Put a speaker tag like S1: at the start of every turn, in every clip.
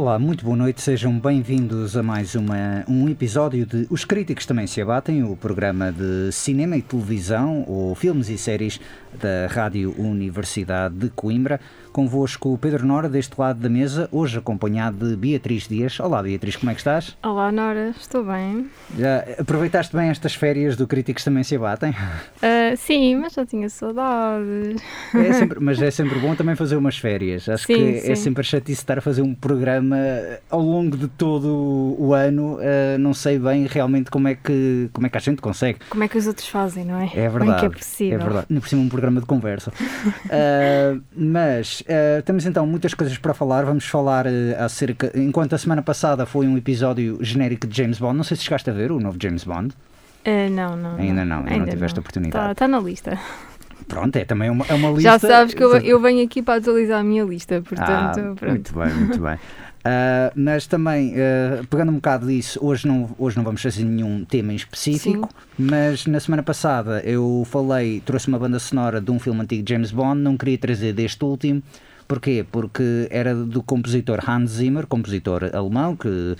S1: Olá, muito boa noite, sejam bem-vindos a mais uma, um episódio de Os Críticos Também Se Abatem, o programa de cinema e televisão, ou filmes e séries da Rádio Universidade de Coimbra. Convosco o Pedro Nora, deste lado da mesa, hoje acompanhado de Beatriz Dias. Olá Beatriz, como é que estás?
S2: Olá Nora, estou bem.
S1: Já aproveitaste bem estas férias do Críticos Também Se Abatem?
S2: Uh, sim, mas já tinha saudades.
S1: É sempre, mas é sempre bom também fazer umas férias. Acho
S2: Sim,
S1: que é
S2: sim.
S1: sempre chatice estar a fazer um programa ao longo de todo o ano. Uh, não sei bem realmente como é, que, como é que a gente consegue.
S2: Como é que os outros fazem, não é?
S1: É
S2: Como é
S1: verdade.
S2: que é possível?
S1: É verdade. Por cima um programa de conversa. Uh, mas uh, temos então muitas coisas para falar. Vamos falar uh, acerca. Enquanto a semana passada foi um episódio genérico de James Bond, não sei se chegaste a ver o novo James Bond.
S2: Uh, não, não.
S1: Ainda não, ainda não tiveste oportunidade.
S2: Está na lista.
S1: Pronto, é também uma, é uma lista.
S2: Já sabes que eu, eu venho aqui para atualizar a minha lista, portanto,
S1: Ah, muito bem, muito bem. Ah, mas também, ah, pegando um bocado disso, hoje não, hoje não vamos fazer nenhum tema em específico, mas na semana passada eu falei, trouxe uma banda sonora de um filme antigo de James Bond, não queria trazer deste último. Porquê? Porque era do compositor Hans Zimmer, compositor alemão, que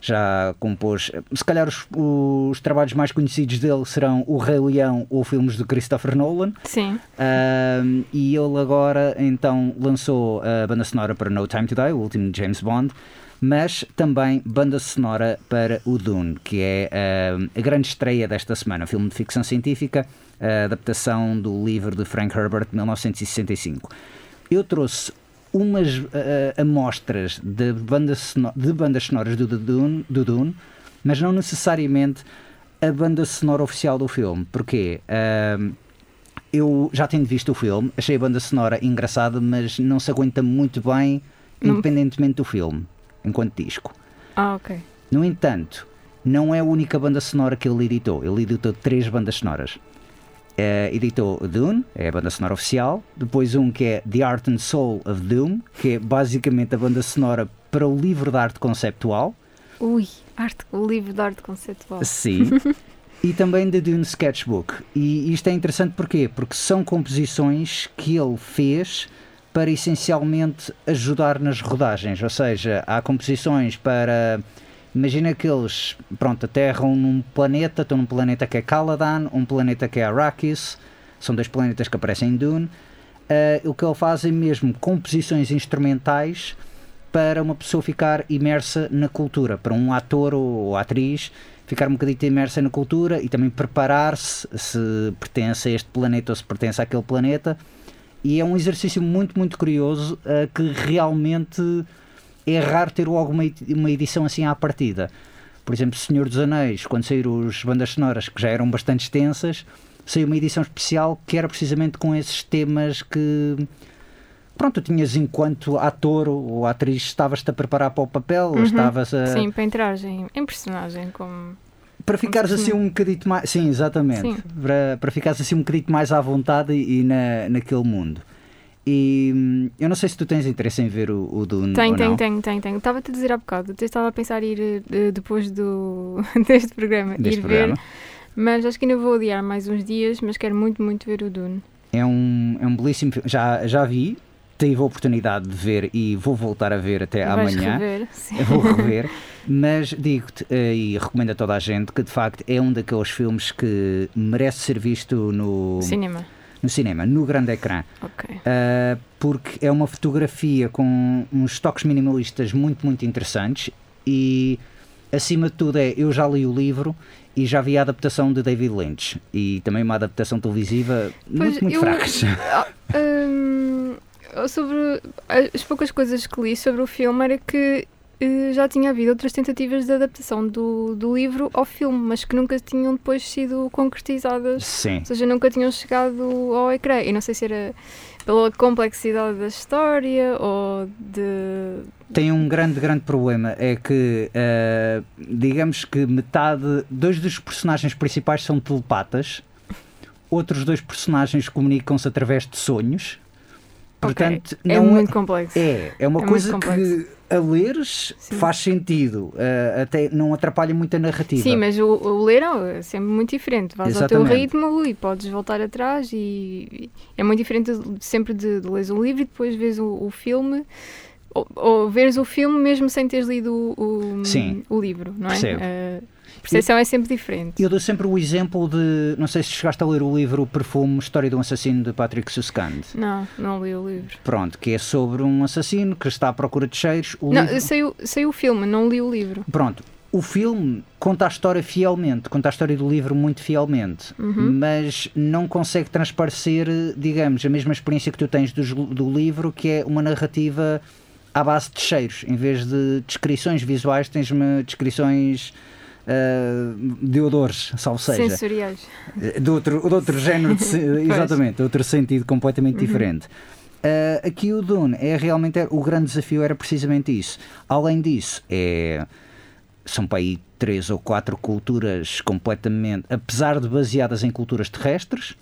S1: já compôs. Se calhar os, os trabalhos mais conhecidos dele serão O Rei Leão ou filmes de Christopher Nolan.
S2: Sim,
S1: Um, e ele agora então lançou a banda sonora para No Time to Die, o último de James Bond, mas também banda sonora para o Dune, que é um, a grande estreia desta semana, filme de ficção científica, a adaptação do livro de Frank Herbert de 1965. Eu trouxe umas uh, amostras de, banda sono- de bandas sonoras do, Dune, do Dune, mas não necessariamente a banda sonora oficial do filme. Porquê? Um, eu já tendo visto o filme, achei a banda sonora engraçada, mas não se aguenta muito bem, independentemente do filme, enquanto disco.
S2: ah, ok.
S1: No entanto, não é a única banda sonora que ele editou. Ele editou três bandas sonoras. Eh, editou Dune, é a banda sonora oficial. Depois um que é The Art and Soul of Doom, que é basicamente a banda sonora para o livro de arte conceptual.
S2: Ui, arte, o livro de arte conceptual.
S1: Sim. e também da Dune Sketchbook. E isto é interessante porquê? Porque são composições que ele fez para essencialmente ajudar nas rodagens. Ou seja, há composições para. Imagina que eles, pronto, aterram num planeta, estão num planeta que é Caladan, um planeta que é Arrakis, são dois planetas que aparecem em Dune. Ah, o que ele faz é mesmo composições instrumentais para uma pessoa ficar imersa na cultura, para um ator ou atriz ficar um bocadinho imersa na cultura e também preparar-se se pertence a este planeta ou se pertence àquele planeta. E é um exercício muito, muito curioso ah, que realmente é raro ter logo uma, uma edição assim à partida. Por exemplo, Senhor dos Anéis, quando saíram as bandas sonoras que já eram bastante extensas, saiu uma edição especial que era precisamente com esses temas que pronto, tu tinhas enquanto ator ou atriz estavas-te a preparar para o papel,
S2: Uhum.
S1: estavas a
S2: Sim, para entrar em, em personagem, como.
S1: para ficares assim um bocadito mais, sim, exatamente,
S2: Sim.
S1: Para, para ficares assim um bocadito mais à vontade e, e na, naquele mundo. E hum, eu não sei se tu tens interesse em ver o, o Dune
S2: Tenho,
S1: ou
S2: tenho,
S1: não.
S2: tenho, tenho, tenho. Estava-te a dizer há bocado, eu estava a pensar em ir eh, depois do, deste programa,
S1: Deste
S2: ir
S1: programa.
S2: ver, mas acho que ainda vou adiar mais uns dias, mas quero muito, muito ver o Dune.
S1: É um, é um belíssimo filme. Já, já vi tive a oportunidade de ver e vou voltar a ver até
S2: Vais
S1: amanhã.
S2: rever, sim.
S1: Vou rever, mas digo-te eh, e recomendo a toda a gente que de facto é um daqueles filmes que merece ser visto no
S2: Cinema.
S1: No cinema, no grande ecrã.
S2: Ok.
S1: Uh, porque é uma fotografia com uns toques minimalistas muito, muito interessantes e, acima de tudo, é eu já li o livro e já vi a adaptação de David Lynch e também uma adaptação televisiva muito, muito
S2: eu-
S1: fracas.
S2: Ah, hum, sobre as poucas coisas que li sobre o filme era que já tinha havido outras tentativas de adaptação do, do livro ao filme, mas que nunca tinham depois sido concretizadas,
S1: Sim,
S2: ou seja, nunca tinham chegado ao ecrã. E não sei se era pela complexidade da história ou de.
S1: tem um grande, grande problema. É que, uh, digamos que metade, dois dos personagens principais são telepatas, outros dois personagens comunicam-se através de sonhos. Portanto,
S2: é
S1: não
S2: muito complexo.
S1: É, é uma
S2: É
S1: coisa que a leres
S2: Sim.
S1: faz sentido, eh, até não atrapalha muito a narrativa.
S2: Sim, mas o, o ler é sempre muito diferente. Vais ao teu
S1: Exatamente.
S2: ritmo e podes voltar atrás e, e é muito diferente sempre de, de leres o livro e depois vês o, o filme ou, ou veres o filme mesmo sem teres lido o, o, o livro, não é?
S1: Percebo.
S2: A percepção é sempre diferente.
S1: Eu dou sempre o exemplo de, não sei se chegaste a ler o livro Perfume, História de um Assassino de Patrick Suskand.
S2: Não, não li o livro.
S1: Pronto, que é sobre um assassino que está à procura de cheiros.
S2: Não,
S1: livro-
S2: sei, o- filme, não li o livro.
S1: Pronto, o filme conta a história fielmente, conta a história do livro muito fielmente,
S2: Uhum.
S1: mas não consegue transparecer, digamos, a mesma experiência que tu tens dos- do, livro, que é uma narrativa à base de cheiros. Em vez de descrições visuais, tens-me descrições ah, de odores, salvo seja.
S2: Sensoriais.
S1: De outro, de outro género, de, se- exatamente, de outro sentido completamente diferente. Ah, aqui o Dune é realmente o grande desafio era precisamente isso. Além disso, é são para aí três ou quatro culturas completamente, apesar de baseadas em culturas terrestres,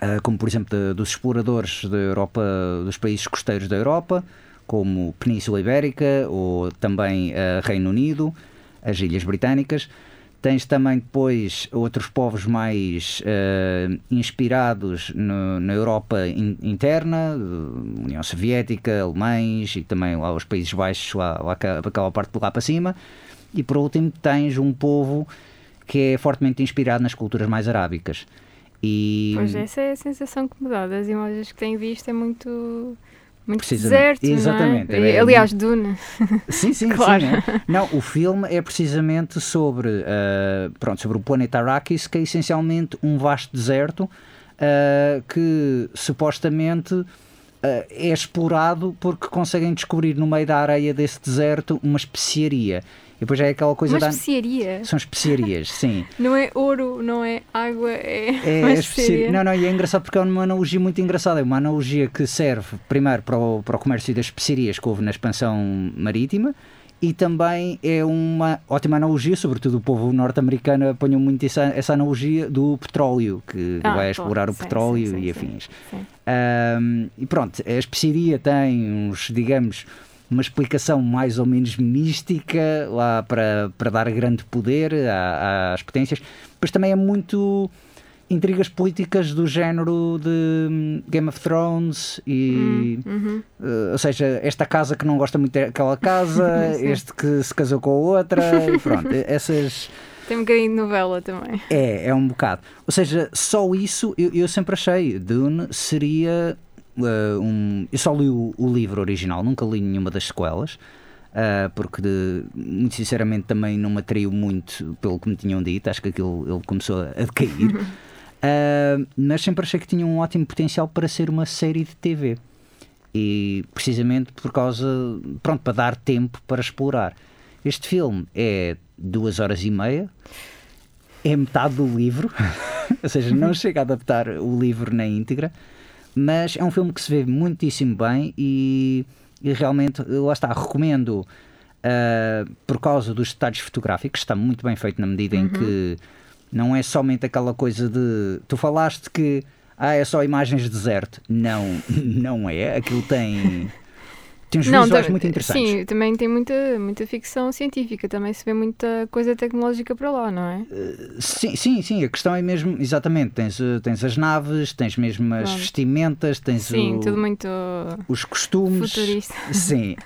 S1: ah, como por exemplo de- dos exploradores da Europa, dos países costeiros da Europa, como Península Ibérica ou também ah, Reino Unido, as Ilhas Britânicas. Tens também depois outros povos mais ah, inspirados no- na Europa in- interna, eh, União Soviética, alemães e também lá os Países Baixos, lá, lá aquela parte de lá para cima. E por último tens um povo que é fortemente inspirado nas culturas mais arábicas. E
S2: Pois essa é a sensação que me dá. Das imagens que tenho visto é muito. Muito
S1: Precisamente.
S2: deserto,
S1: Exatamente.
S2: Não é?
S1: É-
S2: E, Aliás, Duna.
S1: Sim, sim,
S2: Claro.
S1: sim. é. Não, o filme é precisamente sobre, ah, pronto, sobre o planeta Arrakis, que é essencialmente um vasto deserto ah, que supostamente ah, é explorado porque conseguem descobrir no meio da areia desse deserto uma especiaria. E depois é aquela coisa
S2: Uma
S1: da.
S2: especiaria.
S1: São especiarias, sim.
S2: Não é ouro, não é água, é,
S1: É, é
S2: especiaria.
S1: especi- Não, não, e é engraçado porque é uma analogia muito engraçada. É uma analogia que serve primeiro para o, para o comércio das especiarias que houve na expansão marítima e também é uma ótima analogia, sobretudo o povo norte-americano apanhou muito essa, essa analogia do petróleo, que
S2: Ah,
S1: vai explorar o
S2: sim,
S1: petróleo
S2: sim,
S1: e
S2: sim,
S1: afins.
S2: sim.
S1: Ahm, e pronto, a especiaria tem uns, digamos, uma explicação mais ou menos mística lá para, para dar grande poder à- às potências, mas também é muito intrigas políticas do género de hum, Game of Thrones e
S2: Uhum.
S1: eh, ou seja, esta casa que não gosta muito daquela casa, este que se casou com a outra, e pronto, essas
S2: Tem um bocadinho de novela também.
S1: é, é um bocado. Ou seja, só isso eu, eu sempre achei. Dune seria uh, um. Eu só li o, o livro original, nunca li nenhuma das sequelas. uh, porque, de- muito sinceramente, também não me atraiu muito pelo que me tinham dito. Acho que aquilo ele começou a decair. Uh, mas sempre achei que tinha um ótimo potencial para ser uma série de TV. E precisamente por causa. Pronto, para dar tempo para explorar. Este filme é duas horas e meia é metade do livro, ou seja, não chega a adaptar o livro na íntegra, mas é um filme que se vê muitíssimo bem e, e realmente, lá está, recomendo ah, por causa dos detalhes fotográficos, está muito bem feito na medida em que não é somente aquela coisa de. Tu falaste que ah, é só imagens de deserto. Não, não é. Aquilo tem. Tem uns
S2: Não,
S1: visuais muito interessantes.
S2: Sim, também tem muita, muita ficção científica, também se vê muita coisa tecnológica para lá, não é?
S1: Sim, sim, sim, a questão é mesmo, exatamente, tens, eh, tens as naves, tens mesmo as vestimentas, tens
S2: Sim,
S1: o-
S2: tudo muito
S1: os costumes.
S2: futurista.
S1: Sim,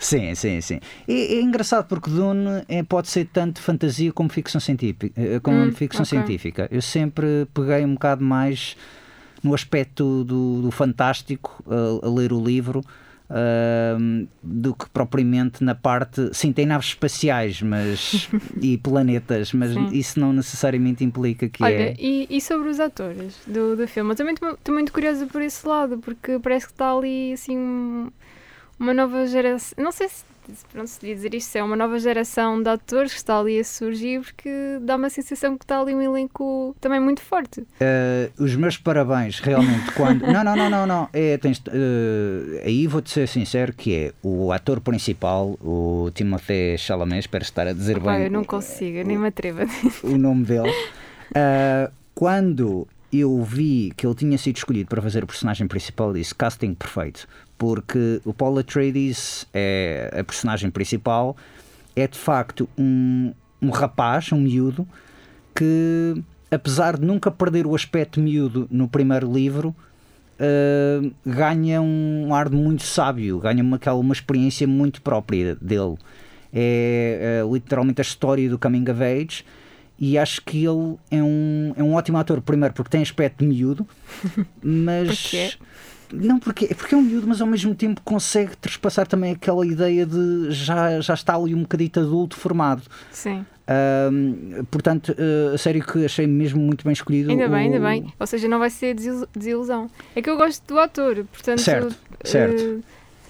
S1: sim, sim, sim. É, é engraçado porque Dune é, pode ser tanto fantasia como ficção científica. Como
S2: Hum,
S1: ficção
S2: ok.
S1: científica. Eu sempre peguei um bocado mais no aspecto do, do fantástico a, a ler o livro. Ahm, do que propriamente na parte. Sim, tem naves espaciais mas, e planetas, mas
S2: Sim.
S1: isso não necessariamente implica que
S2: Olha,
S1: é.
S2: e, e sobre os atores do, do filme? Eu também estou muito curiosa por esse lado, porque parece que está ali assim um- uma nova geração. Não sei se, se pronto, se devia dizer isto, é uma nova geração de atores que está ali a surgir, porque dá uma sensação que está ali um elenco também muito forte.
S1: Uh, os meus parabéns, realmente, quando. não, não, não, não, não. É, tens, uh, aí vou-te ser sincero que é o ator principal, o Timothée Chalamet, espero estar a dizer bem
S2: eu não consigo, eu nem me atrevo a dizer.
S1: o nome dele. Uh, quando eu vi que ele tinha sido escolhido para fazer o personagem principal, disse casting perfeito, porque o Paul Atreides é a personagem principal, é de facto um, um rapaz, um miúdo, que apesar de nunca perder o aspecto miúdo no primeiro livro, uh, ganha um ar muito sábio, ganha uma, aquela, uma experiência muito própria dele. É, uh, literalmente a história do Coming of Age e acho que ele é um, é um ótimo ator, primeiro porque tem aspecto de miúdo, mas.
S2: Porquê?
S1: Não, porque, porque é um miúdo, mas ao mesmo tempo consegue trespassar também aquela ideia de já, já está ali um bocadito adulto formado.
S2: Sim,
S1: Ahm, portanto, uh, a sério que achei mesmo muito bem escolhido.
S2: ainda bem, ainda
S1: o-
S2: bem. Ou seja, não vai ser desil- desilusão. É que eu gosto do ator, portanto.
S1: Certo, certo.
S2: eh,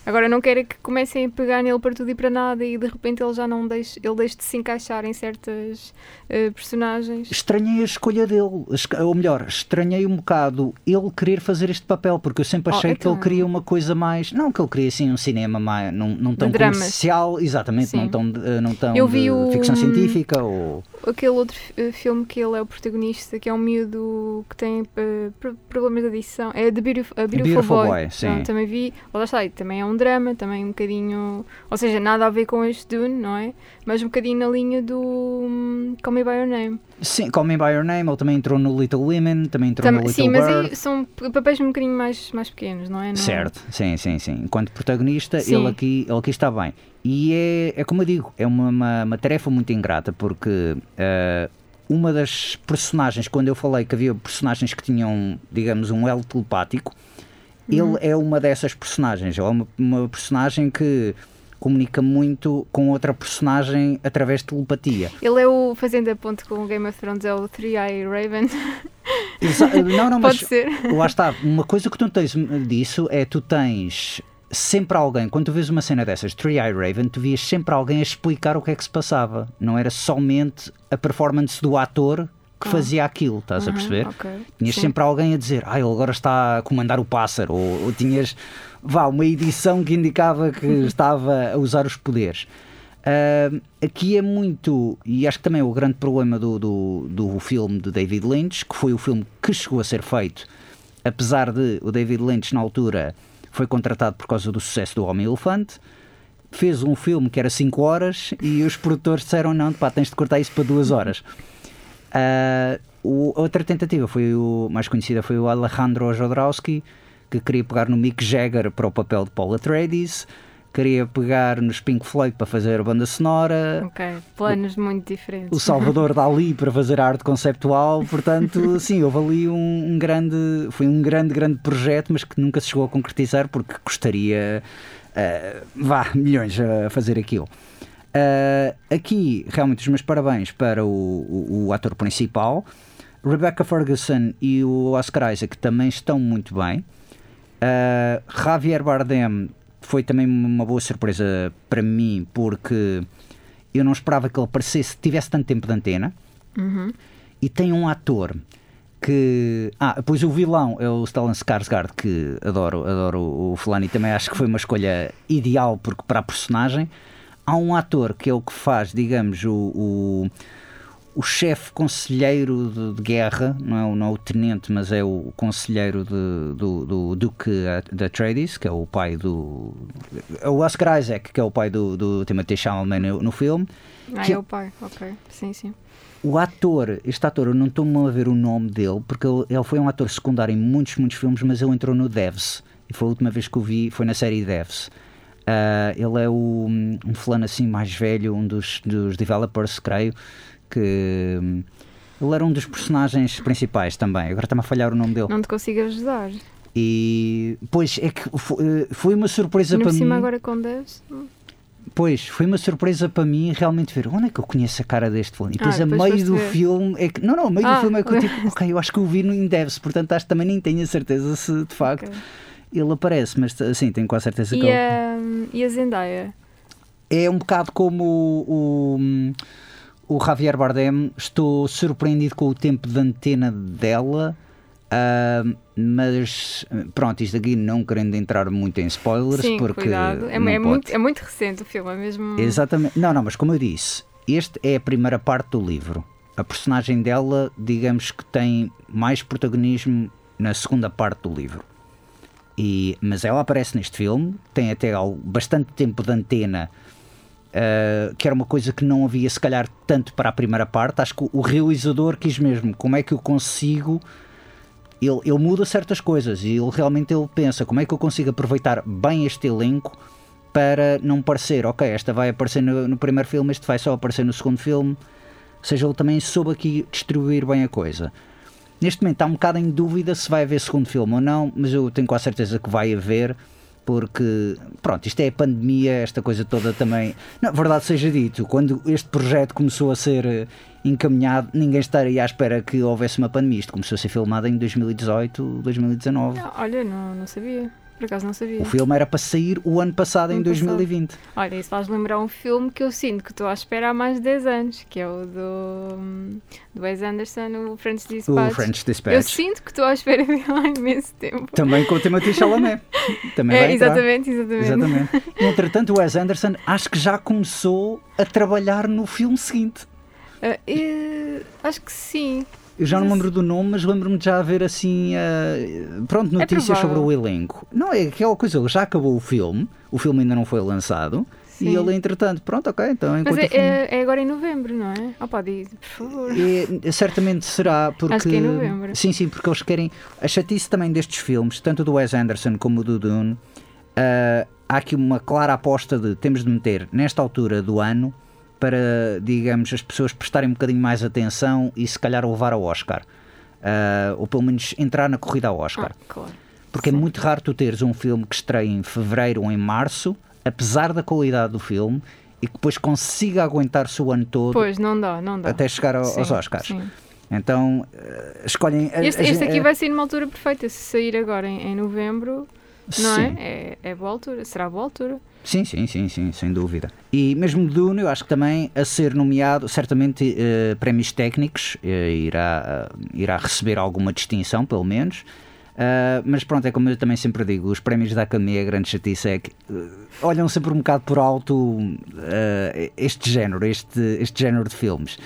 S2: agora não quero é que comecem a pegar nele para tudo e para nada e de repente ele já não deixe, ele deixe de se encaixar em certas eh, personagens.
S1: Estranhei a escolha dele, ou melhor, estranhei um bocado ele querer fazer este papel, porque eu sempre
S2: Oh,
S1: achei que ele
S2: então-
S1: queria uma coisa mais. Não que ele queria assim um cinema mais, não, não tão
S2: dramas.
S1: comercial, exatamente,
S2: Sim.
S1: não tão, eh, não tão
S2: Eu vi
S1: de
S2: o-
S1: ficção científica ou.
S2: Aquele outro eh, filme que ele é o protagonista, que é um miúdo que tem pro- problemas de adição, é The Beautiful, a Beautiful,
S1: Beautiful
S2: Boy.
S1: Boy, sim.
S2: Pronto, também vi, lá está, também é um drama, também um bocadinho, ou seja, nada a ver com este Dune, não é? Mas um bocadinho na linha do hum, Call Me By Your Name.
S1: Sim, Call Me By Your Name, ele também entrou no Little Women, também entrou
S2: Tam-
S1: no Little
S2: sim, mas
S1: Bird.
S2: aí são papéis um bocadinho mais, mais pequenos, não é? Não-
S1: Certo, sim, sim, sim. Enquanto protagonista,
S2: Sim.
S1: ele aqui, ele aqui está bem. E é, é como eu digo, é uma, uma, uma tarefa muito ingrata, porque eh, uma das personagens, quando eu falei que havia personagens que tinham, digamos, um elo telepático,
S2: Uhum.
S1: ele é uma dessas personagens. Ele é uma, uma personagem que comunica muito com outra personagem através de telepatia.
S2: Ele é o, fazendo a ponte com o Game of Thrones, é o Three Eye Raven.
S1: Exa- não, não, mas
S2: Pode ser.
S1: Lá está, uma coisa que tu tens disso é tu tens sempre alguém, quando tu vês uma cena dessas, Three Eye Raven, tu vias sempre alguém a explicar o que é que se passava. Não era somente a performance do ator que
S2: Ah.
S1: fazia aquilo, estás a perceber?
S2: ok.
S1: Tinhas
S2: Sim.
S1: sempre alguém a dizer, ah, ele agora está a comandar o pássaro, ou, ou tinhas vá, uma edição que indicava que estava a usar os poderes. Ah, aqui é muito, e acho que também é o grande problema do, do, do filme de David Lynch, que foi o filme que chegou a ser feito, apesar de o David Lynch na altura foi contratado por causa do sucesso do Homem Elefante, fez um filme que era 5 horas e os produtores disseram não, pá, tens de cortar isso para 2 horas. Ah, o- outra tentativa foi o mais conhecida foi o Alejandro Jodorowsky que queria pegar no Mick Jagger para o papel de Paul Atreides queria pegar nos Pink Floyd para fazer a banda sonora
S2: Ok, planos muito diferentes.
S1: o Salvador Dali para fazer a arte conceptual portanto sim, houve ali um, um grande foi um grande, grande projeto mas que nunca se chegou a concretizar porque custaria ah, vá, milhões a fazer aquilo Uh, aqui, realmente, os meus parabéns para o, o- o ator principal. Rebecca Ferguson e o Oscar Isaac também estão muito bem. Uh, Javier Bardem foi também uma boa surpresa para mim, porque eu não esperava que ele aparecesse, tivesse tanto tempo de antena.
S2: Uhum.
S1: E tem um ator que. Ah, pois o vilão é o Stellan Skarsgård, que adoro, adoro o fulano e também acho que foi uma escolha ideal porque para a personagem. Há um ator que é o que faz, digamos, o, o, o chefe conselheiro de, de, guerra, não é, o, não é o tenente, mas é o conselheiro de, do, do Duque da Atreides, que é o pai do. É o Oscar Isaac, que é o pai do, do Timothy Chalamet no, no filme.
S2: Ah, é o pai, ok. Sim, sim.
S1: O ator, este ator, eu não estou a ver o nome dele, porque ele, ele, foi um ator secundário em muitos, muitos filmes, mas ele entrou no Devs. E foi a última vez que o vi, foi na série Devs. Uh, ele é o, um fulano assim mais velho, um dos, dos developers, creio, que hum, ele era um dos personagens principais também. Agora está-me a falhar o nome dele.
S2: Não te consigo ajudar.
S1: E pois é que foi, foi uma surpresa para
S2: cima
S1: mim.
S2: agora com Devs.
S1: Pois, foi uma surpresa para mim realmente ver onde é que eu conheço a cara deste fulano. E depois
S2: ah,
S1: a meio do
S2: ver.
S1: filme é que. Não, não, a meio
S2: Ah,
S1: do filme é que eu tipo, ok, eu acho que eu vi no Indevs, portanto acho que também nem tenho a certeza se de facto
S2: Ok.
S1: ele aparece, mas assim, tenho quase certeza que
S2: E
S1: ele.
S2: a, e a Zendaya?
S1: É um bocado como o, o, o Javier Bardem, estou surpreendido com o tempo de antena dela. ah, mas pronto, isto aqui não querendo entrar muito em spoilers,
S2: Sim,
S1: porque
S2: cuidado. É, é muito, é muito recente o filme, é mesmo.
S1: Exatamente. Não, não, mas como eu disse, este é a primeira parte do livro. A personagem dela, digamos que tem mais protagonismo na segunda parte do livro. E, mas ela aparece neste filme, tem até bastante tempo de antena, uh, que era uma coisa que não havia se calhar tanto para a primeira parte. Acho que o realizador quis mesmo como é que eu consigo. Ele, ele muda certas coisas e ele realmente ele pensa como é que eu consigo aproveitar bem este elenco para não parecer, ok, esta vai aparecer no, no primeiro filme, este vai só aparecer no segundo filme. Ou seja, ele também soube aqui distribuir bem a coisa. Neste momento está um bocado em dúvida se vai haver segundo filme ou não, mas eu tenho quase certeza que vai haver, porque, pronto, isto é a pandemia, esta coisa toda também. Na verdade, seja dito, quando este projeto começou a ser eh, encaminhado, ninguém estaria à espera que houvesse uma pandemia. Isto começou a ser filmado em 2018, 2019.
S2: Ah, olha, não, não sabia. Por acaso não sabia.
S1: O filme era para sair o ano passado, em
S2: Ano passado.
S1: 2020.
S2: Olha, isso faz lembrar um filme que eu sinto que estou à espera há mais de 10 anos, que é o do, do Wes Anderson, o French
S1: O
S2: Dispatch.
S1: French
S2: Eu
S1: Dispatch.
S2: sinto que estou à espera dele há imenso tempo.
S1: Também com o Timothy Chalamet. Também
S2: É, exatamente, exatamente.
S1: Exatamente. Entretanto, o Wes Anderson acho que já começou a trabalhar no filme seguinte.
S2: Ah, eh, acho que sim.
S1: Eu já não me
S2: Mas-
S1: lembro do nome, mas lembro-me de já haver assim, eh, pronto, notícias sobre
S2: provável.
S1: o elenco. Não, é aquela coisa, já acabou o filme, o filme ainda não foi lançado, e
S2: Sim.
S1: ele, entretanto, pronto, ok, então
S2: Mas
S1: enquanto
S2: é,
S1: o filme...
S2: é- é agora em novembro, não é? Ah, pode ir, por favor.
S1: É, certamente será porque.
S2: Acho que é em novembro.
S1: Sim, sim, porque eles querem. A chatice também destes filmes, tanto do Wes Anderson como do Dune, ah, há aqui uma clara aposta de temos de meter nesta altura do ano para, digamos, as pessoas prestarem um bocadinho mais atenção e se calhar levar ao Oscar. Ah, ou pelo menos entrar na corrida ao Oscar.
S2: Ah, claro.
S1: Porque é
S2: sim.
S1: muito raro tu teres um filme que estreia em fevereiro ou em março, apesar da qualidade do filme, e que depois consiga aguentar-se o ano todo
S2: Pois, não dá, não dá.
S1: até chegar ao- aos
S2: Sim,
S1: Oscars.
S2: sim.
S1: Então eh, escolhem. a-
S2: Este,
S1: a-
S2: este aqui
S1: a-
S2: vai ser numa altura perfeita. Se sair agora em, em novembro, não
S1: sim.
S2: é? é? É boa altura. Será boa altura.
S1: Sim, sim, sim, sim, sem dúvida. E mesmo Dune, eu acho que também a ser nomeado, certamente eh, prémios técnicos, eh, irá, eh, irá receber alguma distinção, pelo menos. Ah, mas pronto, é como eu também sempre digo: os prémios da Academia, grande chatice é que eh, olham sempre um bocado por alto eh, este género, este, este género de filmes.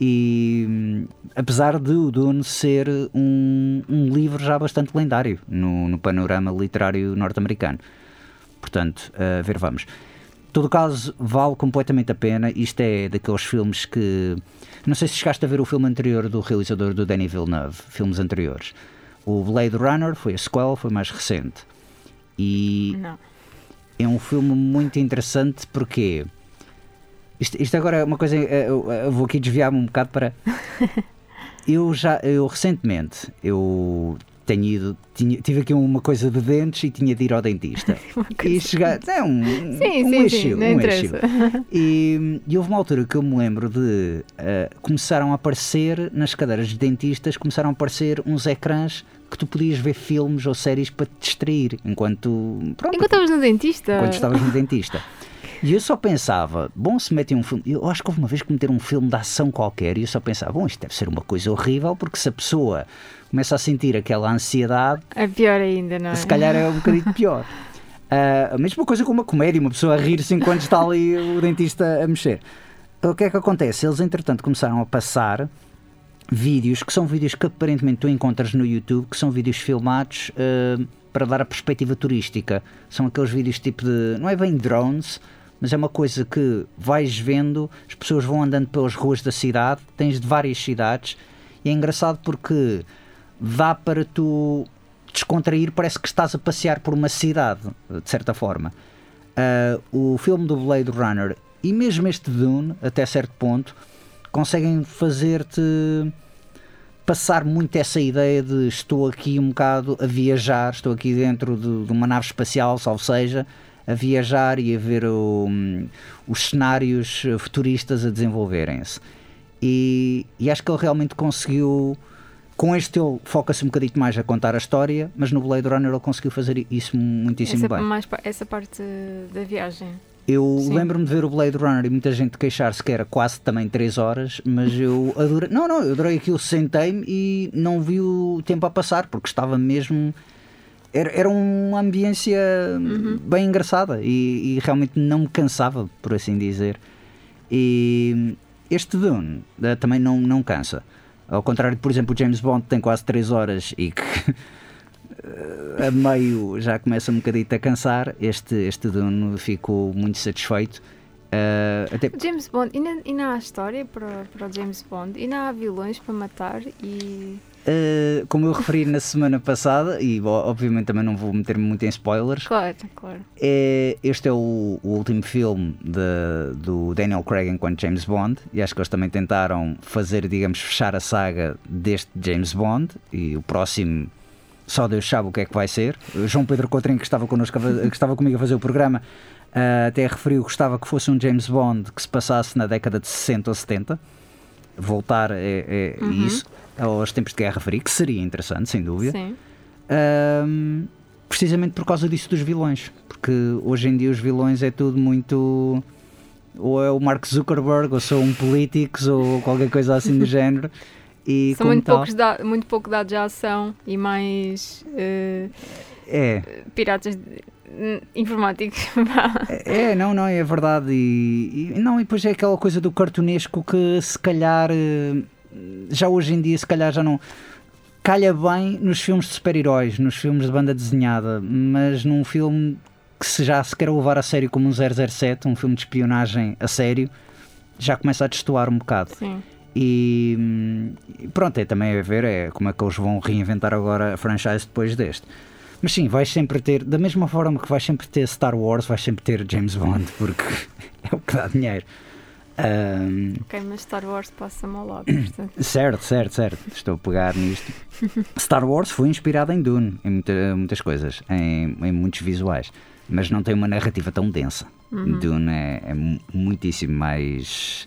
S1: E hum, apesar de o Dune ser um, um livro já bastante lendário no, no panorama literário norte-americano. Portanto, a ver, vamos. Todo caso, vale completamente a pena. Isto é daqueles filmes que. Não sei se chegaste a ver o filme anterior do realizador do Denis Villeneuve, filmes anteriores. O Blade Runner foi a sequel, foi mais recente. E
S2: Não.
S1: é um filme muito interessante porque. Isto, isto agora é uma coisa. eh, Eu, eu vou aqui desviar-me um bocado para. Eu já. Eu recentemente. Eu tenho ido. Tinha, tive aqui uma coisa de dentes e tinha de ir ao dentista. e chegar. É um.
S2: Sim,
S1: um
S2: sim,
S1: issue,
S2: sim,
S1: um issue. E, e houve uma altura que eu me lembro de eh, começaram a aparecer nas cadeiras de dentistas, começaram a aparecer uns ecrãs que tu podias ver filmes ou séries para te distrair enquanto pronto,
S2: Enquanto estavas no dentista.
S1: quando estavas no dentista. E eu só pensava, bom, se metem um filme. Eu acho que houve uma vez que meteram um filme de ação qualquer e eu só pensava, bom, isto deve ser uma coisa horrível, porque se a pessoa começa a sentir aquela ansiedade,
S2: É pior ainda, não é?
S1: se calhar é um bocadinho pior. Ah, a mesma coisa com uma comédia, uma pessoa a rir-se enquanto está ali o dentista a mexer. o que é que acontece? Eles, entretanto, começaram a passar vídeos que são vídeos que aparentemente tu encontras no YouTube, que são vídeos filmados uh, para dar a perspectiva turística. São aqueles vídeos tipo de. não é bem drones, mas é uma coisa que vais vendo, as pessoas vão andando pelas ruas da cidade, tens de várias cidades, e é engraçado porque dá para tu descontrair, parece que estás a passear por uma cidade, de certa forma. Uh, o filme do Blade Runner e mesmo este Dune, até certo ponto, conseguem fazer-te passar muito essa ideia de estou aqui um bocado a viajar, estou aqui dentro de, de uma nave espacial, salvo seja, a viajar e a ver o, os cenários futuristas a desenvolverem-se. E, e, acho que ele realmente conseguiu. Com este ele foca-se um bocadinho mais a contar a história, mas no Blade Runner ele conseguiu fazer isso muitíssimo
S2: essa,
S1: bem.
S2: Mais essa parte da viagem.
S1: Eu lembro-me de ver o Blade Runner e muita gente queixar-se que era quase também 3 horas, mas eu adorei. Não, não, eu adorei aquilo, sentei-me e não vi o tempo a passar, porque estava mesmo. Era, era uma ambiência uhum. bem engraçada e, e, realmente não me cansava, por assim dizer. E este Dune eh, também não, não cansa. Ao contrário de, por exemplo, o James Bond tem quase 3 horas e que a meio já começa um bocadito a cansar. Este, este Dune ficou muito satisfeito. Uh,
S2: até... James Bond, ainda, ainda há história para, para o James Bond? Ainda há vilões para matar e.
S1: Uh, como eu referi na semana passada, e obviamente também não vou meter-me muito em spoilers.
S2: Claro, claro.
S1: É, este é o, o último filme de, do Daniel Craig enquanto James Bond, e acho que eles também tentaram fazer, digamos, fechar a saga deste James Bond, e o próximo só Deus sabe o que é que vai ser. João Pedro Coutrinho, que estava, connosco, que estava comigo a fazer o programa, uh, até referiu que gostava que fosse um James Bond que se passasse na década de 60 ou 70. Voltar é, é uhum. isso, aos tempos de Guerra Fria, que seria interessante, sem dúvida.
S2: Sim.
S1: Precisamente por causa disso dos vilões, porque hoje em dia os vilões é tudo muito. Ou é o Mark Zuckerberg, ou são um políticos, ou qualquer coisa assim do género. E
S2: São muito, tal, poucos da, muito pouco dados à ação e mais uh,
S1: é.
S2: piratas informáticos.
S1: é, não, não, é verdade. E, e, não, e depois é aquela coisa do cartunesco que se calhar uh, já hoje em dia se calhar já não calha bem nos filmes de super-heróis, nos filmes de banda desenhada, mas num filme que se já se quer levar a sério como um 007, um filme de espionagem a sério, já começa a destoar um bocado.
S2: Sim.
S1: E pronto, é também a ver é como é que eles vão reinventar agora a franchise depois deste. Mas sim, vais sempre ter, da mesma forma que vais sempre ter Star Wars, vais sempre ter James Bond, porque é o que dá dinheiro. Um,
S2: ok, mas Star Wars passa-me ao lado.
S1: certo, certo, certo. Estou a pegar nisto. Star Wars foi inspirado em Dune, em muita, muitas coisas, em, em, muitos visuais, mas não tem uma narrativa tão densa. Uhum. Dune é, é muitíssimo mais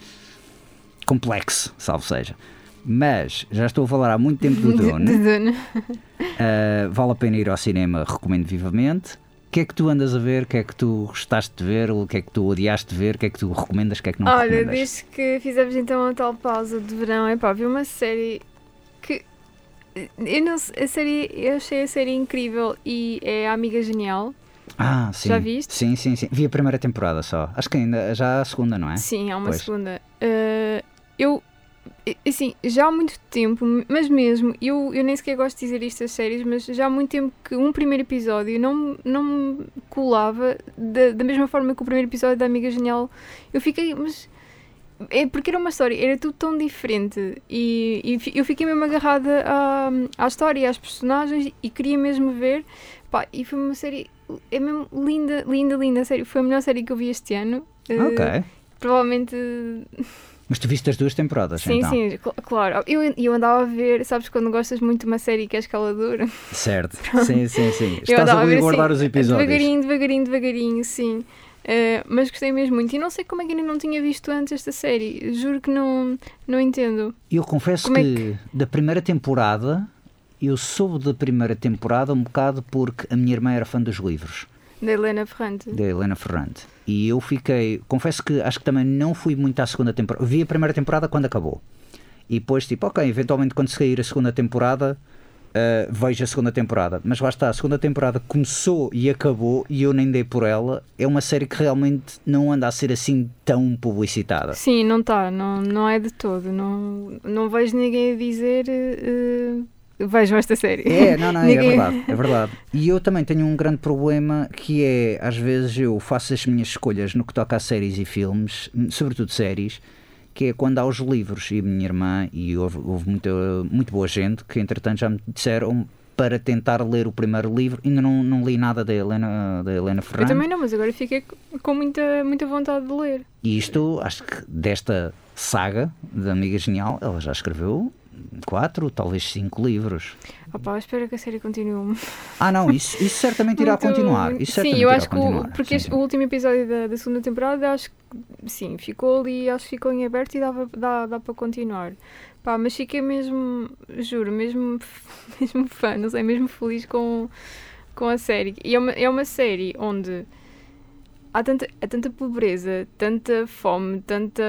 S1: complexo, salvo seja. Mas já estou a falar há muito tempo do Dune. uh, vale a pena ir ao cinema, recomendo vivamente. O que é que tu andas a ver? O que é que tu gostaste de ver? O que é que tu odiaste de ver? O que é que tu recomendas? O que é que não
S2: Olha,
S1: recomendas?
S2: Olha, desde que fizemos então a tal pausa de verão, é pá, vi uma série que. Eu não, a série, eu achei a série incrível e é a Amiga Genial.
S1: Ah, sim.
S2: Já viste?
S1: Sim, sim, sim. Vi a primeira temporada só. Acho que ainda já a segunda, não é?
S2: Sim, há uma pois. segunda. Uh, eu, assim, já há muito tempo, mas mesmo, eu, eu nem sequer gosto de dizer isto às séries, mas já há muito tempo que um primeiro episódio não, não me colava da, da mesma forma que o primeiro episódio da Amiga Genial. Eu fiquei, mas. É porque era uma história, era tudo tão diferente e, e eu fiquei mesmo agarrada à, à história às personagens e queria mesmo ver. Pá, e foi uma série, é mesmo linda, linda, linda, sério. Foi a melhor série que eu vi este ano.
S1: Ok. Uh,
S2: provavelmente
S1: mas tu viste as duas temporadas,
S2: sim,
S1: então?
S2: Sim, sim, claro. Eu, eu andava a ver, sabes quando gostas muito de uma série que é escaladora?
S1: Certo, sim, sim, sim. Estás a, a guardar assim, os episódios.
S2: Devagarinho, devagarinho, devagarinho, sim. Uh, mas gostei mesmo muito. E não sei como é que ainda não tinha visto antes esta série. Juro que não, não entendo.
S1: Eu confesso que, é que da primeira temporada, eu soube da primeira temporada um bocado porque a minha irmã era fã dos livros.
S2: Da Helena Ferrante.
S1: Da Helena Ferrante. E eu fiquei, confesso que acho que também não fui muito à segunda temporada. Vi a primeira temporada quando acabou. E depois, tipo, ok, eventualmente quando sair a segunda temporada, uh, vejo a segunda temporada. Mas lá está, a segunda temporada começou e acabou e eu nem dei por ela. É uma série que realmente não anda a ser assim tão publicitada.
S2: Sim, não está, não, não é de todo. Não, não vejo ninguém a dizer. Uh, vejam esta série.
S1: É, não, não, é verdade, é verdade. E eu também tenho um grande problema que é, às vezes eu faço as minhas escolhas no que toca a séries e filmes, sobretudo séries, que é quando há os livros. E a minha irmã, e houve, houve muita, muito boa gente que, entretanto, já me disseram para tentar ler o primeiro livro. Ainda não, não li nada da Helena, da Helena Ferrante.
S2: Eu também não, mas agora fiquei com muita, muita vontade de ler.
S1: E isto, acho que desta saga da Amiga Genial, ela já escreveu quatro, talvez cinco livros.
S2: Opa, espero que a série continue.
S1: Ah, não, isso, isso certamente irá Muito... continuar. Isso
S2: sim, eu acho que o, porque sim, sim. o último episódio da, da, segunda temporada, acho que sim, ficou ali, acho que ficou em aberto e dava, dá, dá para continuar. Pá, mas fiquei mesmo, juro, mesmo, mesmo fã, não sei, mesmo feliz com, com a série. E é uma, é uma série onde há tanta, há tanta pobreza, tanta fome, tanta.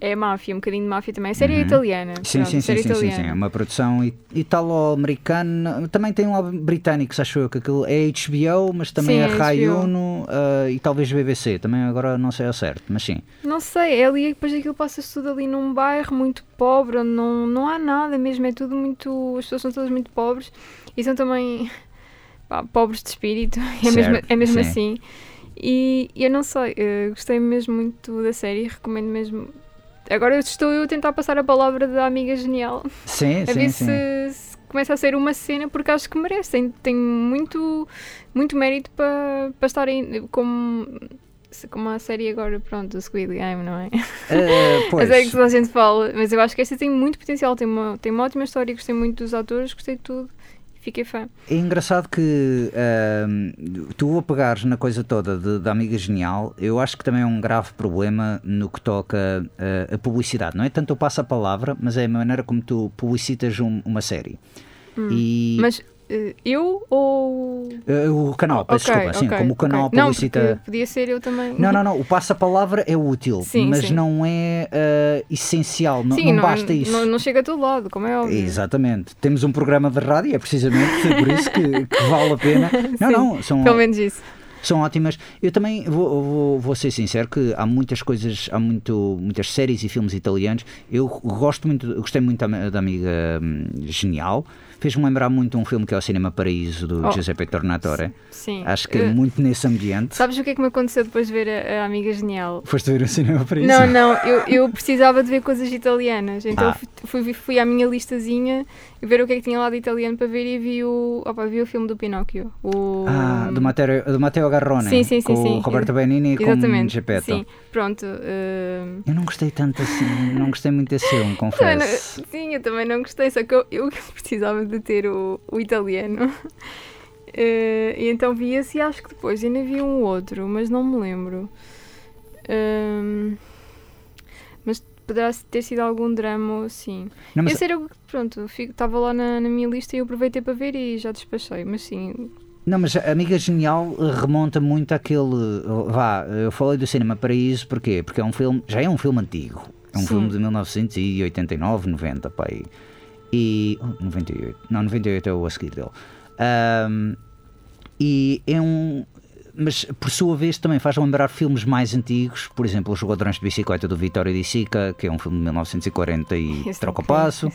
S2: É máfia, um bocadinho de máfia também. A série uhum. italiana.
S1: Sim,
S2: pronto,
S1: sim, sim, sim, sim, sim, É uma produção italo-americana. Também tem um britânico, acho eu, que aquilo é HBO, mas também sim, é Rai Uno uh, e talvez BBC. Também agora não sei ao certo, mas sim.
S2: Não sei, é ali depois aquilo passa-se tudo ali num bairro muito pobre, onde não, não há nada mesmo, é tudo muito. As pessoas são todas muito pobres e são também. Pá, pobres de espírito, é certo, mesmo, é mesmo sim. assim. E eu não sei, eu gostei mesmo muito da série, recomendo mesmo. Agora estou eu a tentar passar a palavra da amiga genial.
S1: Sim,
S2: a
S1: sim,
S2: ver
S1: sim.
S2: Se, se, começa a ser uma cena, porque acho que merece. Tem, muito, muito mérito para, para estar como como a série agora, pronto, o Squid Game, não é?
S1: Uh, pois.
S2: a série que toda a gente fala, mas eu acho que esta tem muito potencial, tem uma, tem uma ótima história, gostei muito dos atores, gostei de tudo fiquei fã.
S1: É engraçado que uh, tu a pegares na coisa toda da Amiga Genial, eu acho que também é um grave problema no que toca uh, a publicidade. Não é tanto o passa-palavra, mas é a maneira como tu publicitas um, uma série.
S2: Hum. E... Mas eu ou.
S1: Uh, o canal, peço okay, desculpa. Sim, okay, como o canal okay. publicita.
S2: Não, podia ser eu também.
S1: Não, não, não. O passa-palavra é útil, sim, mas sim. não é uh, essencial. Não, sim, não, basta isso.
S2: Não, não, chega a todo lado, como é óbvio.
S1: Exatamente. Temos um programa de rádio, é precisamente por isso que, que vale a pena. Não, não. São,
S2: Pelo menos isso
S1: são ótimas. Eu também vou, vou, vou, ser sincero que há muitas coisas, há muito, muitas séries e filmes italianos. Eu gosto muito, gostei muito da, da amiga hum, Genial fez-me lembrar muito um filme que é o Cinema Paraíso do oh, Giuseppe Tornatore.
S2: Sim.
S1: Acho que é muito nesse ambiente.
S2: Sabes o que é que me aconteceu depois de ver a, a Amiga Genial?
S1: Foste ver o Cinema Paraíso?
S2: Não, não, eu, eu precisava de ver coisas italianas, então ah. fui, fui à minha listazinha ver o que é que tinha lá de italiano para ver e vi o, opa, vi o filme do Pinóquio. O...
S1: Ah, do Matteo, do Matteo Garrone.
S2: Sim, sim, sim.
S1: Com
S2: sim.
S1: Roberto Benini e com Geppetto.
S2: Sim, pronto. Uh...
S1: Eu não gostei tanto assim, não gostei muito desse filme, confesso.
S2: Não, sim, eu também não gostei, só que eu, eu precisava de ter o, o italiano. Uh, e então vi esse e acho que depois ainda vi um outro, mas não me lembro. Uh, mas poderá ter sido algum drama assim. Não, mas... Esse era, pronto, estava lá na, na, minha lista e eu aproveitei para ver e já despachei, mas sim.
S1: Não, mas a Amiga Genial remonta muito àquele. Vá, eu falei do Cinema Paraíso, porquê? Porque é um filme, já é um filme antigo. É um sim. filme de 1989, 90, pai. E. Oh, 98. Não, 98 é o a seguir dele. Um, e é um, mas por sua vez também faz lembrar filmes mais antigos, por exemplo, Os Ladrões de Bicicleta do Vitório de Sica, que é um filme de 1940 e esse troca o passo.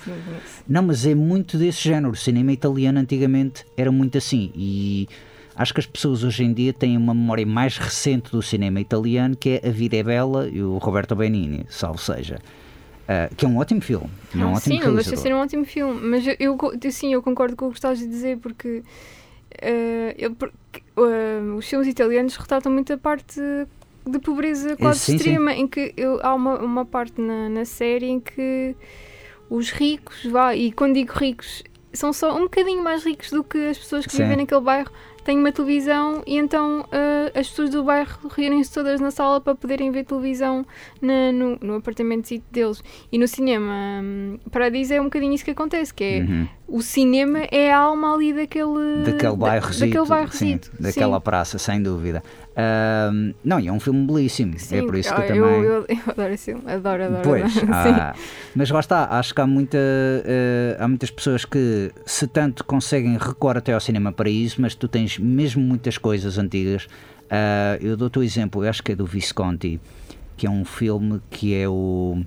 S1: Não, mas é muito desse género. O cinema italiano antigamente era muito assim. E acho que as pessoas hoje em dia têm uma memória mais recente do cinema italiano, que é A Vida é Bela e o Roberto Benini, salvo seja. Uh, que é um ótimo filme. É um ah, ótimo
S2: sim, não deixa de ser um ótimo filme. Mas eu, eu, sim, eu concordo com o que estás a dizer, porque uh, eu, uh, os filmes italianos retratam muito a parte de pobreza quase sim, extrema, sim. em que eu, há uma, uma parte na, na série em que os ricos, vá, e quando digo ricos, são só um bocadinho mais ricos do que as pessoas que sim. vivem naquele bairro, tem uma televisão e então uh, as pessoas do bairro reúnem-se todas na sala para poderem ver televisão na, no, no apartamento deles. E no cinema, um, Paradiso é um bocadinho isso que acontece, que é
S1: Uhum.
S2: o cinema é a alma ali daquele,
S1: Daquele
S2: da-
S1: bairro
S2: daquele bairro
S1: sim, daquela praça, sem dúvida. Ahm, não, e é um filme belíssimo, é por isso que eu
S2: Ah,
S1: também.
S2: Eu, eu, eu adoro esse filme, adoro, adoro.
S1: Pois,
S2: adoro.
S1: há- mas lá está, acho que há, muita, eh, há muitas pessoas que se tanto conseguem recuar até ao cinema para isso, mas tu tens mesmo muitas coisas antigas. Ah, eu dou-te o exemplo, eu acho que é do Visconti, que é um filme que é o.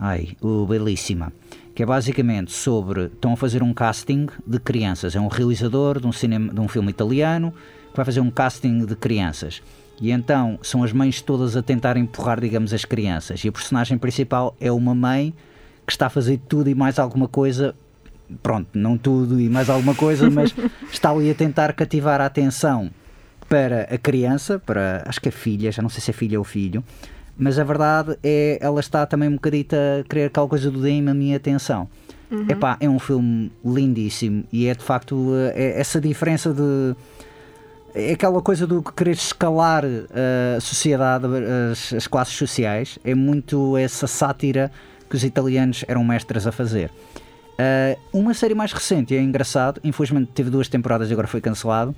S1: Ai, o Belíssima. Que é basicamente sobre. Estão a fazer um casting de crianças. É um realizador de um, cinema, de um filme italiano que vai fazer um casting de crianças. E então são as mães todas a tentar empurrar, digamos, as crianças. E a personagem principal é uma mãe que está a fazer tudo e mais alguma coisa. Pronto, não tudo e mais alguma coisa, mas está ali a tentar cativar a atenção para a criança, para acho que a filha, já não sei se é filha ou filho, mas a verdade é ela está também um bocadito a querer aquela coisa do deem-me a minha atenção. Epá, é um filme lindíssimo e é de facto eh, é essa diferença de é aquela coisa do querer escalar eh, a sociedade, as, as classes sociais, é muito essa sátira que os italianos eram mestres a fazer. Eh, uma série mais recente, e é engraçado, infelizmente teve duas temporadas e agora foi cancelado,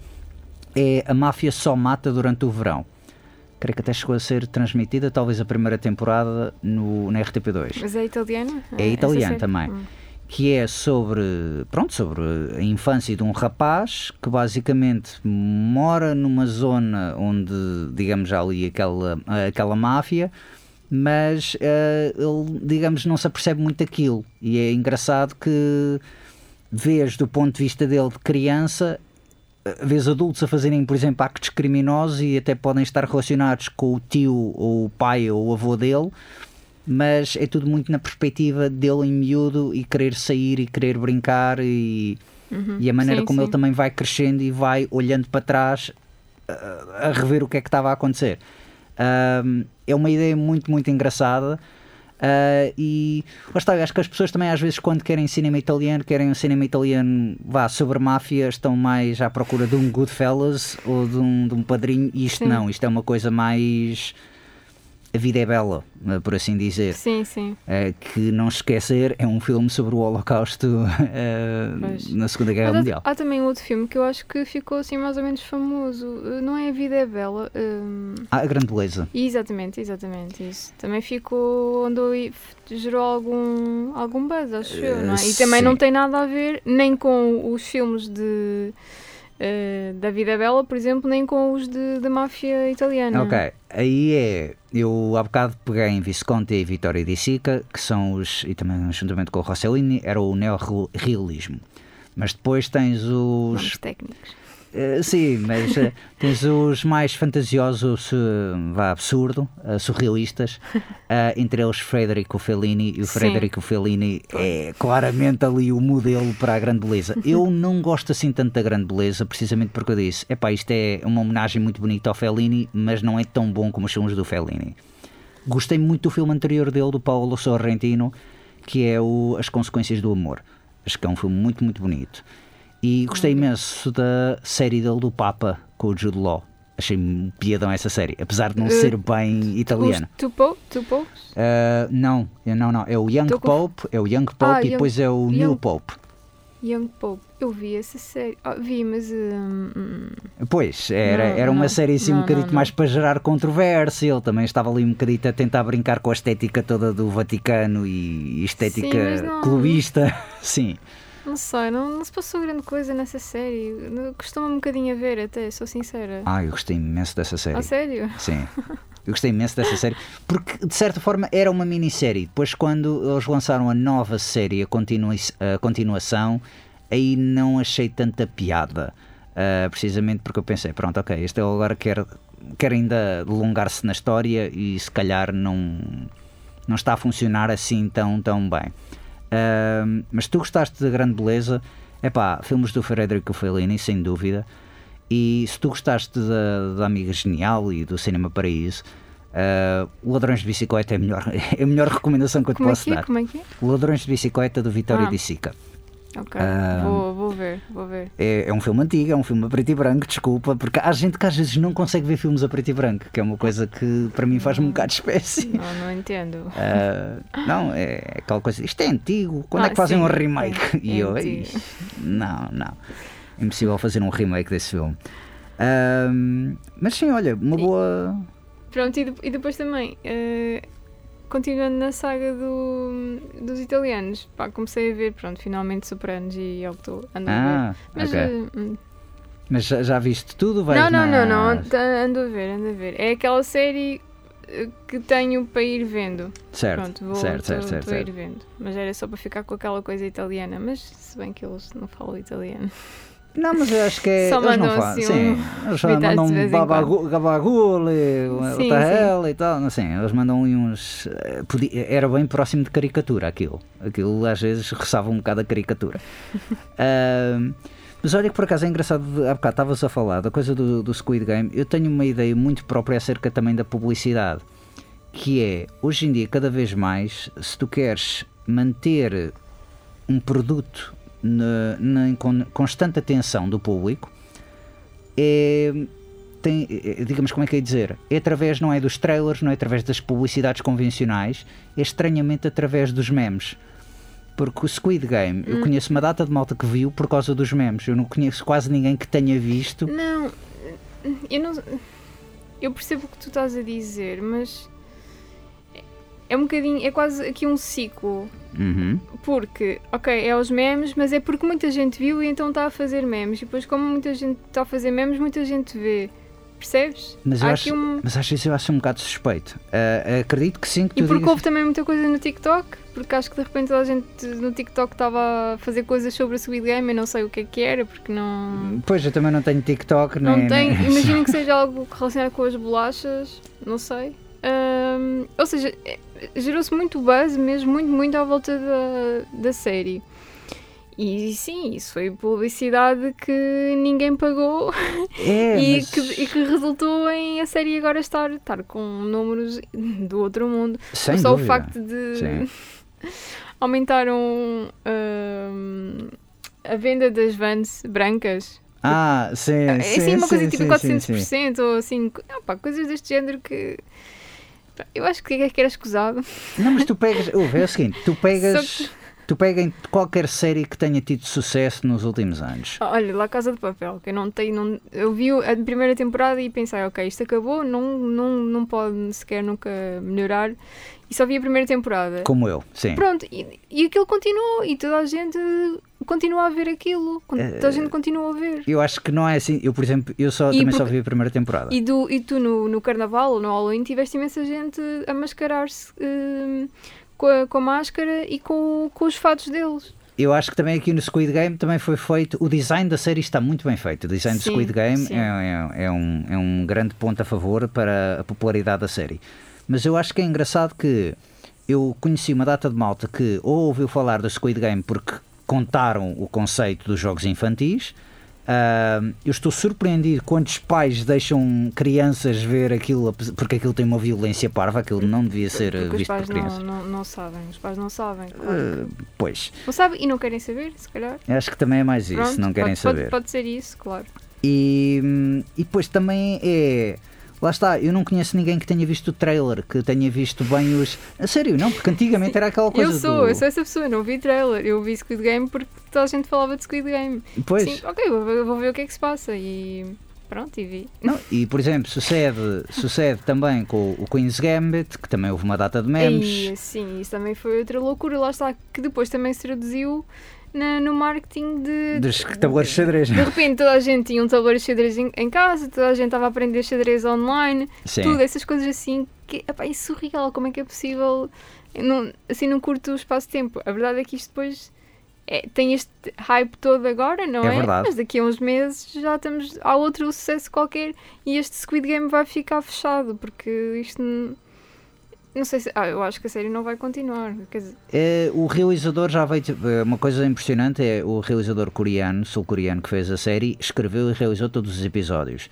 S1: é A Máfia Só Mata Durante o Verão. Creio que até chegou a ser transmitida, talvez a primeira temporada no, na RTP2
S2: Mas é italiano?
S1: É italiano
S2: série?
S1: também.
S2: Hum.
S1: Que é sobre, pronto, sobre a infância de um rapaz que basicamente mora numa zona onde, digamos, há ali aquela, aquela máfia, mas eh, ele, digamos, não se apercebe muito daquilo. E é engraçado que vês do ponto de vista dele de criança, eh, vês adultos a fazerem, por exemplo, actos criminosos e até podem estar relacionados com o tio ou o pai ou o avô dele, mas é tudo muito na perspectiva dele em miúdo e querer sair e querer brincar e, e a maneira
S2: Sim,
S1: como ele
S2: sim.
S1: também vai crescendo e vai olhando para trás a, a rever o que é que estava a acontecer. Ahm, é uma ideia muito, muito engraçada. ah, e está, acho que as pessoas também às vezes quando querem cinema italiano, querem um cinema italiano vá sobre máfia, estão mais à procura de um Goodfellas ou de um, de um padrinho, e isto
S2: Sim.
S1: não, isto é uma coisa mais a vida é bela, eh, por assim dizer.
S2: Sim, sim.
S1: Eh, que não esquecer é um filme sobre o Holocausto
S2: Pois.
S1: na Segunda Guerra
S2: Mas
S1: Mundial.
S2: Há, também outro filme que eu acho que ficou assim mais ou menos famoso. Uh, Não é A Vida é Bela. hum,
S1: Ah, a grande beleza.
S2: Exatamente, exatamente isso. Também ficou onde eu- gerou algum, algum buzz, acho eu, não é? E também
S1: sim.
S2: não tem nada a ver nem com os filmes de eh, da Vida Bela, por exemplo, nem com os de, da máfia italiana.
S1: Ok, aí é. Eu há bocado peguei em Visconti e Vittorio Di Sica, que são os. e também juntamente com o Rossellini, era o neorrealismo. Mas depois tens os.
S2: Nomes técnicos.
S1: Eh, sim, mas eh, tens os mais fantasiosos, eh, vá, absurdo, surrealistas, entre eles Federico Fellini, e o
S2: Sim.
S1: Federico Fellini é claramente ali o modelo para a grande beleza. Eu não gosto assim tanto da grande beleza, precisamente porque eu disse, epá, isto é uma homenagem muito bonita ao Fellini, mas não é tão bom como os filmes do Fellini. Gostei muito do filme anterior dele, do Paulo Sorrentino, que é o As Consequências do Amor. Acho que é um filme muito, muito bonito. E gostei imenso da série dele do Papa com o Jude Law. Achei um piadão essa série, apesar de não
S2: Eh,
S1: ser bem italiano.
S2: Os Tupo, Tupo?
S1: Ah, não, não, não. É o Young
S2: Tô com-
S1: Pope, é o Young Pope
S2: Ah,
S1: e
S2: Young-
S1: depois é o New
S2: Young-
S1: Pope.
S2: Young Pope. Eu vi essa série. Ah, vi, mas. hum, hum,
S1: Pois, era,
S2: Não,
S1: era uma
S2: não,
S1: série assim um
S2: não,
S1: bocadito
S2: não, não.
S1: mais para gerar controvérsia. Ele também estava ali um bocadito a tentar brincar com a estética toda do Vaticano e estética
S2: Sim,
S1: clubista. Sim.
S2: Não sei, não, não se passou grande coisa nessa série. Costuma um bocadinho a ver, até, sou sincera.
S1: Ah, eu gostei imenso dessa série.
S2: A sério?
S1: Sim. Eu gostei imenso dessa série porque, de certa forma, era uma minissérie. Depois, quando eles lançaram a nova série, a, continua a continuação, aí não achei tanta piada. Ah, precisamente porque eu pensei: pronto, ok, este agora quer, quer ainda alongar-se na história e se calhar não, não está a funcionar assim tão, tão bem. Ah, mas se tu gostaste da grande beleza, é pá, filmes do Federico Fellini, sem dúvida. E se tu gostaste da, da Amiga Genial e do Cinema Paraíso, uh, Ladrões de Bicicleta é a melhor, é a melhor recomendação que eu te
S2: Como é
S1: posso
S2: que é?
S1: dar.
S2: Como é que é?
S1: Ladrões de Bicicleta do Vitório
S2: Ah.
S1: Di Sica.
S2: Ok,
S1: Ah.
S2: vou, vou ver, vou ver.
S1: É, é um filme antigo, é um filme a preto e branco, desculpa, porque há gente que às vezes não consegue ver filmes a preto e branco, que é uma coisa que para mim faz-me um bocado de espécie.
S2: Não, não entendo.
S1: Ah, não, é aquela coisa, isto é antigo, quando é
S2: Ah,
S1: que fazem
S2: sim,
S1: um
S2: é,
S1: remake? e
S2: é
S1: eu,
S2: antigo.
S1: "Ixi, não, não, impossível fazer um remake desse filme. Ah, mas sim, olha, uma boa.
S2: Pronto, e, de- e depois também, eh, continuando na saga do- dos italianos, pá, comecei a ver, pronto, finalmente Sopranos e é o que estou ando a ver.
S1: Ah,
S2: Mas,
S1: ok.
S2: eh, hum,
S1: Mas já, já viste tudo? Vais
S2: não, não,
S1: na-
S2: não, não, ando- a ver, ando a ver. É aquela série eh, que tenho para ir vendo.
S1: Certo,
S2: Pronto, vou
S1: certo, certo,
S2: tô-
S1: certo,
S2: tô a ir
S1: certo.
S2: vendo. Mas era só para ficar com aquela coisa italiana. Mas se bem que eles não falam italiano.
S1: Não, mas eu acho que é.
S2: Só
S1: eles não falam.
S2: assim
S1: Sim,
S2: um-
S1: eles mandam um babagu- gabagule,
S2: Sim,
S1: outra hell e tal. Não sei, eles mandam uns. eh, podia- era bem próximo de caricatura aquilo. Aquilo às vezes roçava um bocado a caricatura. Ahm, mas olha que por acaso é engraçado, há bocado estavas a falar da coisa do, do Squid Game. Eu tenho uma ideia muito própria acerca também da publicidade. Que é, hoje em dia, cada vez mais, se tu queres manter um produto na, na con- constante atenção do público, é, tem, é, digamos, como é que é dizer? É através, não é dos trailers, não é através das publicidades convencionais, é estranhamente através dos memes. Porque o Squid Game, eu conheço uma data de malta que viu por causa dos memes. Eu não conheço quase ninguém que tenha visto.
S2: Não, eu não. Eu percebo o que tu estás a dizer, mas. É um bocadinho. É quase aqui um ciclo.
S1: Uhum.
S2: Porque, ok, é os memes, mas é porque muita gente viu e então está a fazer memes. E depois, como muita gente está a fazer memes, muita gente vê. Percebes?
S1: Mas, eu acho,
S2: um...
S1: mas às vezes eu acho um bocado suspeito. Ah, acredito que sim, que
S2: E porque
S1: digas-
S2: houve também muita coisa no TikTok, porque acho que de repente toda a gente no TikTok estava a fazer coisas sobre a Squid Game, eu não sei o que é que era, porque não.
S1: Pois, eu também não tenho TikTok,
S2: Não
S1: nem,
S2: tem.
S1: nem-
S2: Imagino que seja algo relacionado com as bolachas, não sei. Ahm, ou seja, gerou-se muito buzz, mesmo muito, muito à volta da, da série. E sim, isso foi publicidade que ninguém pagou
S1: É,
S2: e,
S1: mas-
S2: que, e que resultou em a série agora estar, estar com números do outro mundo.
S1: Sem
S2: Só
S1: dúvida.
S2: o facto de
S1: Sim.
S2: aumentaram ahm, a venda das vans brancas
S1: Ah, sim,
S2: é
S1: sim,
S2: assim uma coisa
S1: sim,
S2: tipo
S1: sim, sim,
S2: 400%
S1: sim.
S2: ou assim, pá, coisas deste género que eu acho que é que era escusado.
S1: Não, mas tu pegas. Ouve, é o seguinte: tu pegas.
S2: Só
S1: Tu pega em qualquer série que tenha tido sucesso nos últimos anos.
S2: Ah, Olha, lá Casa de Papel, que eu não tenho. Não, eu vi a primeira temporada e pensei, ok, isto acabou, não, não, não pode sequer nunca melhorar. E só vi a primeira temporada.
S1: Como eu, sim.
S2: Pronto, e, e aquilo continuou e toda a gente continua a ver aquilo.
S1: Eh,
S2: Toda a gente continua a ver.
S1: Eu acho que não é assim. Eu, por exemplo, eu só,
S2: E
S1: também só
S2: porque-
S1: vi a primeira temporada.
S2: E, do, e tu no, no carnaval ou no Halloween tiveste imensa gente a mascarar-se hum, com, a, com a máscara e com, com os fatos deles.
S1: Eu acho que também aqui no Squid Game também foi feito. O design da série está muito bem feito. O design
S2: Sim,
S1: do Squid Game é, é- é um, é um grande ponto a favor para a popularidade da série. Mas eu acho que é engraçado que eu conheci uma data de malta que ou ouviu falar do Squid Game porque contaram o conceito dos jogos infantis. Ah, eu estou surpreendido quantos pais deixam crianças ver aquilo porque aquilo tem uma violência parva, aquilo não devia ser
S2: Porque
S1: visto por crianças.
S2: não, não, não sabem. Os pais não sabem. claro.
S1: Ah, pois,
S2: Não sabem e não querem saber, se calhar.
S1: acho que também é mais isso,
S2: Pronto,
S1: não querem
S2: pode,
S1: saber.
S2: Pode, pode ser isso, claro.
S1: E, hum, e depois também é. Lá está, eu não conheço ninguém que tenha visto o trailer, que tenha visto bem os. A sério, não, porque antigamente era aquela coisa.
S2: Eu sou,
S1: do...
S2: eu sou essa pessoa, não vi trailer. Eu vi Squid Game porque toda a gente falava de Squid Game.
S1: Pois,
S2: Sim, ok, vou, ver- vou ver o que é que se passa. E pronto, e vi.
S1: não, e por exemplo, sucede, sucede também com o Queen's Gambit, que também houve uma data de memes.
S2: E sim, isso também foi outra loucura. Lá está, que depois também se traduziu na- no marketing de.
S1: Dos tabuleiros de xadrez.
S2: De repente toda a gente tinha um tabuleiro de xadrez em, em casa, toda a gente estava a aprender xadrez online,
S1: Sim.
S2: tudo, essas coisas assim, que epá, é surreal, como é que é possível, não, assim num curto espaço de tempo. A verdade é que isto depois é, tem este hype todo agora, não
S1: É
S2: é?
S1: verdade.
S2: Mas daqui a uns meses já estamos, há outro sucesso qualquer e este Squid Game vai ficar fechado, porque isto não, sei se, ah, eu acho que a série não vai continuar, dizer,
S1: É, o realizador já veio. é, Uma coisa impressionante é o realizador coreano, sul-coreano, que fez a série, escreveu e realizou todos os episódios.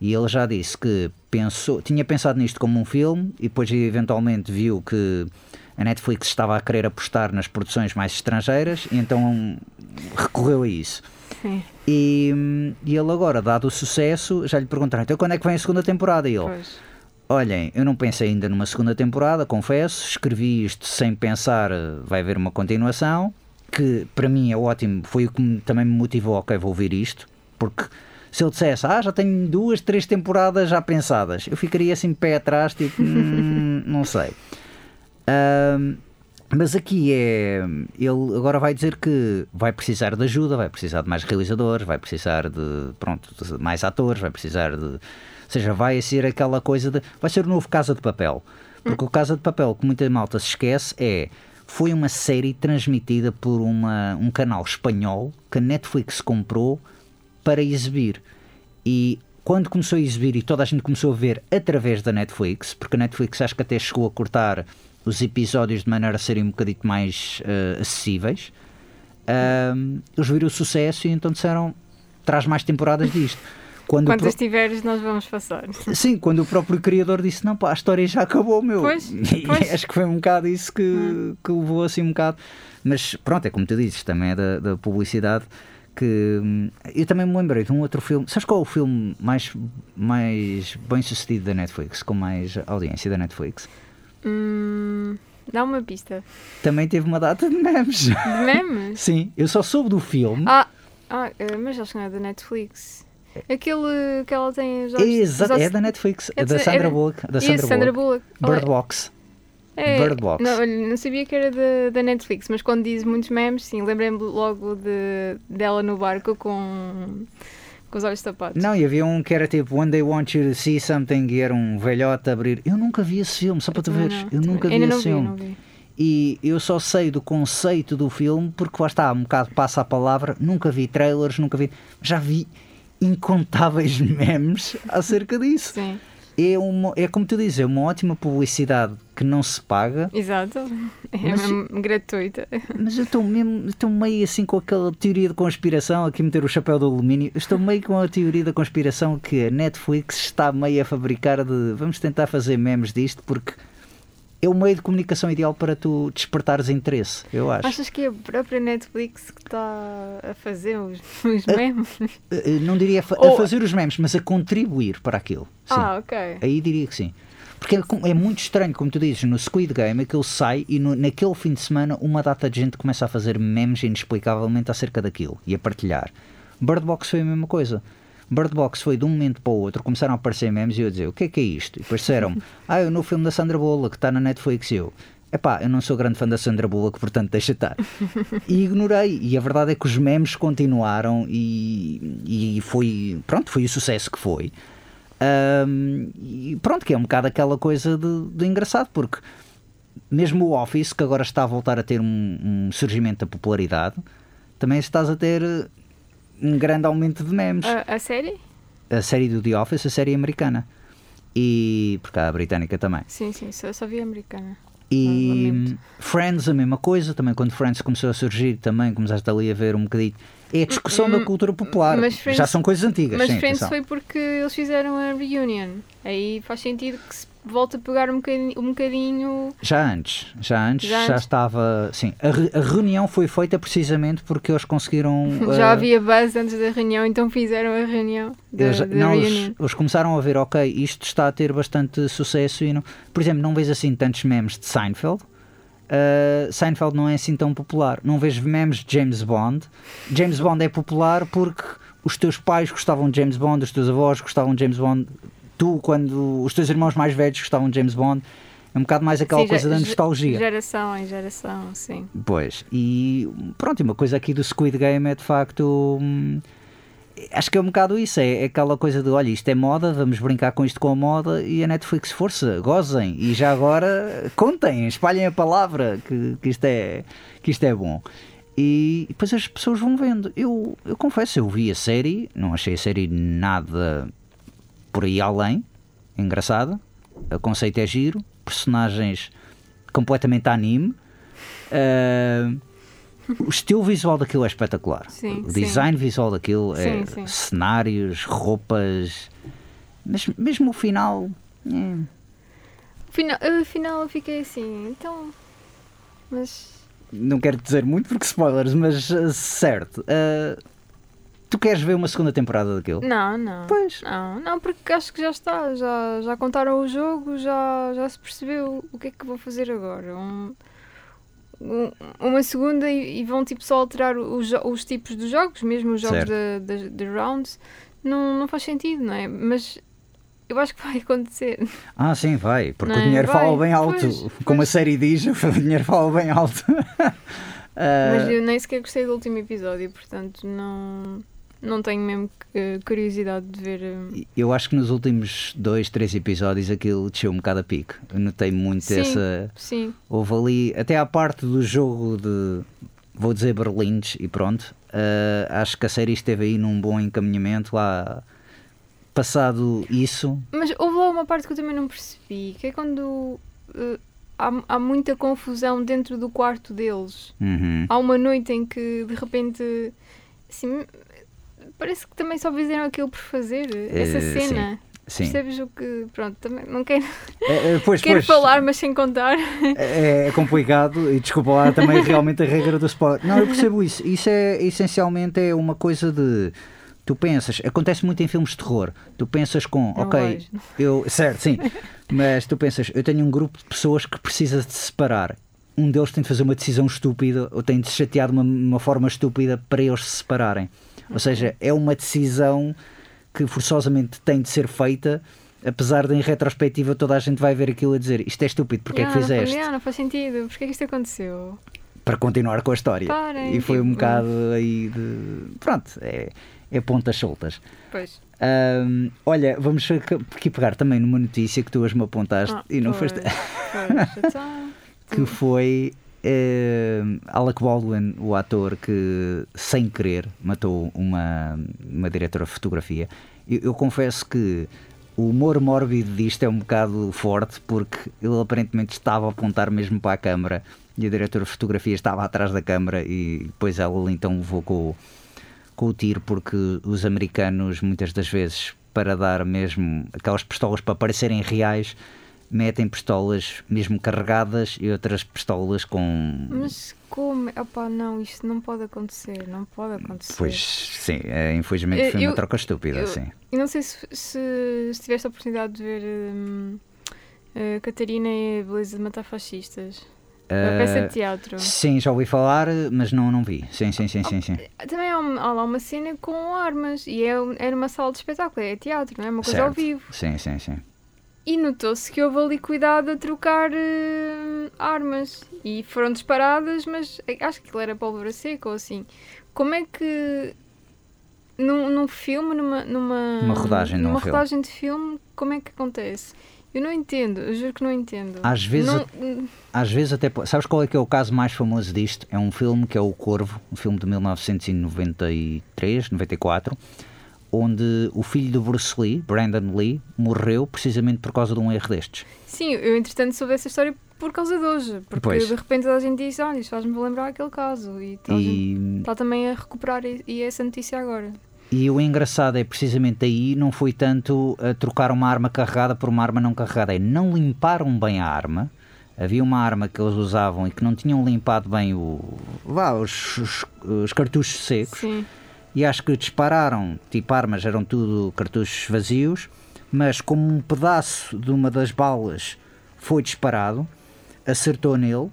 S1: E ele já disse que pensou, tinha pensado nisto como um filme e depois eventualmente viu que a Netflix estava a querer apostar nas produções mais estrangeiras e então recorreu a isso.
S2: Sim.
S1: E, e ele agora, dado o sucesso, já lhe perguntaram, então quando é que vem a segunda temporada? E ele,
S2: Pois.
S1: Olhem, eu não pensei ainda numa segunda temporada, confesso, escrevi isto sem pensar, vai haver uma continuação, que para mim é ótimo, foi o que também me motivou, ok, vou ouvir isto, porque se ele dissesse, ah, já tenho duas, três temporadas já pensadas, eu ficaria assim pé atrás, tipo, "Hum, não sei. Ahm, mas aqui é. Ele agora vai dizer que vai precisar de ajuda, vai precisar de mais realizadores, vai precisar de, pronto, de mais atores, vai precisar de. Ou seja, vai ser aquela coisa de. Vai ser o novo Casa de Papel. Porque o Casa de Papel, que muita malta se esquece, é. Foi uma série transmitida por uma, um canal espanhol que a Netflix comprou para exibir. E quando começou a exibir e toda a gente começou a ver através da Netflix, porque a Netflix acho que até chegou a cortar os episódios de maneira a serem um bocadinho mais eh, acessíveis, ahm, eles viram o sucesso e então disseram traz mais temporadas disto. Quando
S2: Quantas
S1: pro-
S2: tiveres, nós vamos passar.
S1: Sim, quando o próprio criador disse não pá, a história já acabou, meu.
S2: Pois,
S1: E
S2: pois.
S1: acho que foi um bocado isso que, que levou assim um bocado. Mas pronto, é como tu dizes, também é da, da publicidade que hum, eu também me lembrei de um outro filme. Sabes qual é o filme mais, mais bem sucedido da Netflix, com mais audiência da Netflix?
S2: Hum, dá uma pista.
S1: Também teve uma data de memes.
S2: De memes?
S1: Sim, eu só soube do filme.
S2: Ah, ah eh, mas acho que não é da Netflix. Aquele que ela tem os olhos.
S1: Exato, é da Netflix,
S2: é
S1: é da Sandra
S2: é-
S1: Bullock. Da
S2: Isso,
S1: Sandra
S2: Sandra
S1: Bullock.
S2: Bullock.
S1: Bird Box.
S2: É,
S1: Bird Box.
S2: Não, não sabia que era da, da Netflix, mas quando diz muitos memes, sim, lembrei-me logo de, dela no barco com, com os olhos tapados.
S1: Não, e havia um que era tipo One Day Want You to See Something e era um velhote a abrir. Eu nunca vi esse filme, só para tu veres.
S2: não,
S1: Eu nunca vi esse
S2: vi,
S1: filme.
S2: vi.
S1: E eu só sei do conceito do filme porque lá está, um bocado passa a palavra. Nunca vi trailers, nunca vi. Já vi incontáveis memes acerca disso.
S2: Sim,
S1: É, uma, é como tu dizes, é uma ótima publicidade que não se paga.
S2: exato. É
S1: Mas-
S2: mesmo gratuita.
S1: Mas eu estou mesmo, estou meio assim com aquela teoria de conspiração, aqui meter o chapéu do alumínio, estou meio com a teoria da conspiração que a Netflix está meio a fabricar de vamos tentar fazer memes disto porque é o meio de comunicação ideal para tu despertares interesse, eu acho.
S2: Achas que é a própria Netflix que está a fazer os, os memes?
S1: Eh, Não diria a
S2: Ou-
S1: fazer os memes, mas a contribuir para aquilo. Sim.
S2: Ah, ok.
S1: Aí diria que sim. Porque é, é muito estranho, como tu dizes, no Squid Game aquilo sai e no- naquele fim de semana uma data de gente começa a fazer memes inexplicavelmente acerca daquilo e a partilhar. Bird Box foi a mesma coisa. Bird Box foi de um momento para o outro, começaram a aparecer memes e eu a dizer o que é que é isto? E depois disseram ah, eu no filme da Sandra Bullock que está na Netflix eu epá, eu não sou grande fã da Sandra Bullock, portanto deixa estar. E ignorei. E a verdade é que os memes continuaram e, e foi, pronto, foi o sucesso que foi. Ahm, e pronto, que é um bocado aquela coisa de, de engraçado, porque mesmo o Office, que agora está a voltar a ter um, um surgimento da popularidade, também estás a ter um grande aumento de memes.
S2: A, a série?
S1: A série do The Office, a série americana. E. porque há a britânica também.
S2: Sim, sim, só, só vi a americana.
S1: E
S2: lamento.
S1: Friends, a mesma coisa, também quando Friends começou a surgir, também começaste ali a ver um bocadinho. É a discussão da cultura popular.
S2: Hum, Friends-
S1: Já são coisas antigas.
S2: Mas
S1: sim,
S2: Friends
S1: atenção.
S2: foi porque eles fizeram a reunion. Aí faz sentido que se volta a pegar um bocadinho. Um bocadinho
S1: Já antes, já antes,
S2: Já
S1: já,
S2: antes?
S1: estava. Sim, a, re- a reunião foi feita precisamente porque eles conseguiram.
S2: já
S1: eh,
S2: havia buzz antes da reunião, então fizeram a reunião da,
S1: eles,
S2: da
S1: não, eles, eles começaram a ver, ok, isto está a ter bastante sucesso e não. Por exemplo, não vês assim tantos memes de Seinfeld. Uh, Seinfeld não é assim tão popular. Não vejo memes de James Bond. James Bond é popular porque os teus pais gostavam de James Bond, os teus avós gostavam de James Bond, tu, quando os teus irmãos mais velhos gostavam de James Bond. É um bocado mais aquela
S2: Sim,
S1: coisa da nostalgia.
S2: Geração em geração, sim.
S1: Pois, e pronto, uma coisa aqui do Squid Game é de facto. hum, acho que é um bocado isso, é, é aquela coisa de olha, isto é moda, vamos brincar com isto com a moda e a Netflix, força, gozem e já agora contem, espalhem a palavra que, que, isto, é, que isto é bom. E depois as pessoas vão vendo. Eu, eu confesso, eu vi a série, não achei a série nada por aí além, engraçada, o conceito é giro, personagens completamente anime. Ah, o estilo visual daquilo é espetacular.
S2: Sim,
S1: o
S2: sim.
S1: design visual daquilo é
S2: Sim, sim.
S1: cenários, roupas. Mas mesmo o final. é,
S2: Final, afinal eu fiquei assim, então. Mas.
S1: não quero dizer muito porque spoilers, mas uh, certo. uh, tu queres ver uma segunda temporada daquilo?
S2: Não, não.
S1: Pois.
S2: Não, não, porque acho que já está. Já, já contaram o jogo, já, já se percebeu o que é que vou fazer agora. Um- uma segunda e, e vão tipo só alterar os, os tipos dos jogos, mesmo os jogos de, rounds. Não, não faz sentido, não é? Mas eu acho que vai acontecer.
S1: Ah, sim, vai, porque
S2: Não
S1: o
S2: é?
S1: dinheiro
S2: Vai,
S1: fala bem alto.
S2: pois,
S1: Como a
S2: pois.
S1: série diz, o dinheiro fala bem alto. Uh,
S2: Mas eu nem sequer gostei do último episódio, portanto não, não tenho mesmo curiosidade de ver. eh,
S1: eu acho que nos últimos dois, três episódios aquilo desceu um bocado a pique. Eu notei muito
S2: Sim.
S1: essa.
S2: Sim,
S1: Houve ali, até à parte do jogo de, vou dizer Berlins e pronto, uh, acho que a série esteve aí num bom encaminhamento lá. Passado isso,
S2: Mas houve lá uma parte que eu também não percebi, que é quando eh, há, há muita confusão dentro do quarto deles.
S1: uhum,
S2: Há uma noite em que de repente assim, parece que também só fizeram aquilo por fazer. Essa
S1: Eh,
S2: cena.
S1: sim.
S2: Percebes o que. Pronto, também não quero,
S1: É, é, pois,
S2: quero
S1: pois,
S2: falar, mas sem contar.
S1: É, é complicado e desculpa lá também realmente a regra do spoiler. Não, eu percebo isso. Isso é essencialmente é uma coisa de. Tu pensas, acontece muito em filmes de terror. Tu pensas com,
S2: Não
S1: ok,
S2: vejo.
S1: eu, certo, sim, mas tu pensas, eu tenho um grupo de pessoas que precisa de se separar. Um deles tem de fazer uma decisão estúpida ou tem de se chatear de uma, uma forma estúpida para eles se separarem. Ou seja, é uma decisão que forçosamente tem de ser feita, apesar de em retrospectiva toda a gente vai ver aquilo a dizer isto é estúpido, porque é que
S2: Yeah, não,
S1: fizeste?
S2: yeah, não faz sentido. Porquê é que isto aconteceu?
S1: para continuar com a história.
S2: Parem,
S1: e foi um
S2: tipo,
S1: bocado aí de. Pronto, é, é pontas soltas.
S2: Pois.
S1: Ahm, olha, vamos aqui pegar também numa notícia que tu hoje me apontaste
S2: Ah,
S1: e não
S2: pois,
S1: foste.
S2: pois. Então,
S1: que foi ahm, Alec Baldwin, o ator que, sem querer, matou uma, uma diretora de fotografia. Eu, eu confesso que o humor mórbido disto é um bocado forte porque ele aparentemente estava a apontar mesmo para a câmara e a diretora de fotografia estava atrás da câmara e depois ela então levou com, com o tiro porque os americanos muitas das vezes para dar mesmo aquelas pistolas para parecerem reais metem pistolas mesmo carregadas e outras pistolas com
S2: mas como? Opá, não, isto não pode acontecer. Não pode acontecer.
S1: pois sim, é, infelizmente
S2: Eu-
S1: foi uma
S2: eu-
S1: troca estúpida
S2: eu-
S1: sim.
S2: E não sei se, se, se tiveste a oportunidade de ver hum, a Catarina e a Beleza de Matar Fascistas. A peça de
S1: Ah,
S2: teatro.
S1: sim, já ouvi falar, mas não, não vi. Sim, sim, sim, sim, sim.
S2: Também há, um- há lá uma cena com armas e é, é numa sala de espetáculo, é teatro, não é? Uma coisa ao
S1: Certo.
S2: vivo.
S1: Sim, sim, sim.
S2: E notou-se que houve ali cuidado a trocar hum, armas e foram disparadas, mas acho que aquilo era pólvora seca ou assim. Como é que num, num filme, numa, numa,
S1: Uma rodagem de um
S2: numa
S1: filme.
S2: rodagem de filme, como é que acontece? Eu não entendo, eu juro que não entendo.
S1: Às vezes
S2: Não-
S1: Às vezes até. Sabes qual é que é o caso mais famoso disto? É um filme que é O Corvo, um filme de 1993, 94, onde o filho do Bruce Lee, Brandon Lee, morreu precisamente por causa de um erro destes.
S2: Sim, eu entretanto soube essa história por causa de hoje, porque
S1: Pois.
S2: de repente toda a gente disse, olha, isto faz-me lembrar aquele caso e
S1: E,
S2: está também a recuperar e, e essa notícia agora.
S1: e o engraçado é precisamente aí não foi tanto a trocar uma arma carregada por uma arma não carregada, é não limparam bem a arma. Havia uma arma que eles usavam e que não tinham limpado bem o, vá, os, os- os cartuchos secos.
S2: Sim.
S1: E acho que dispararam, tipo armas, eram tudo cartuchos vazios, mas como um pedaço de uma das balas foi disparado, acertou nele,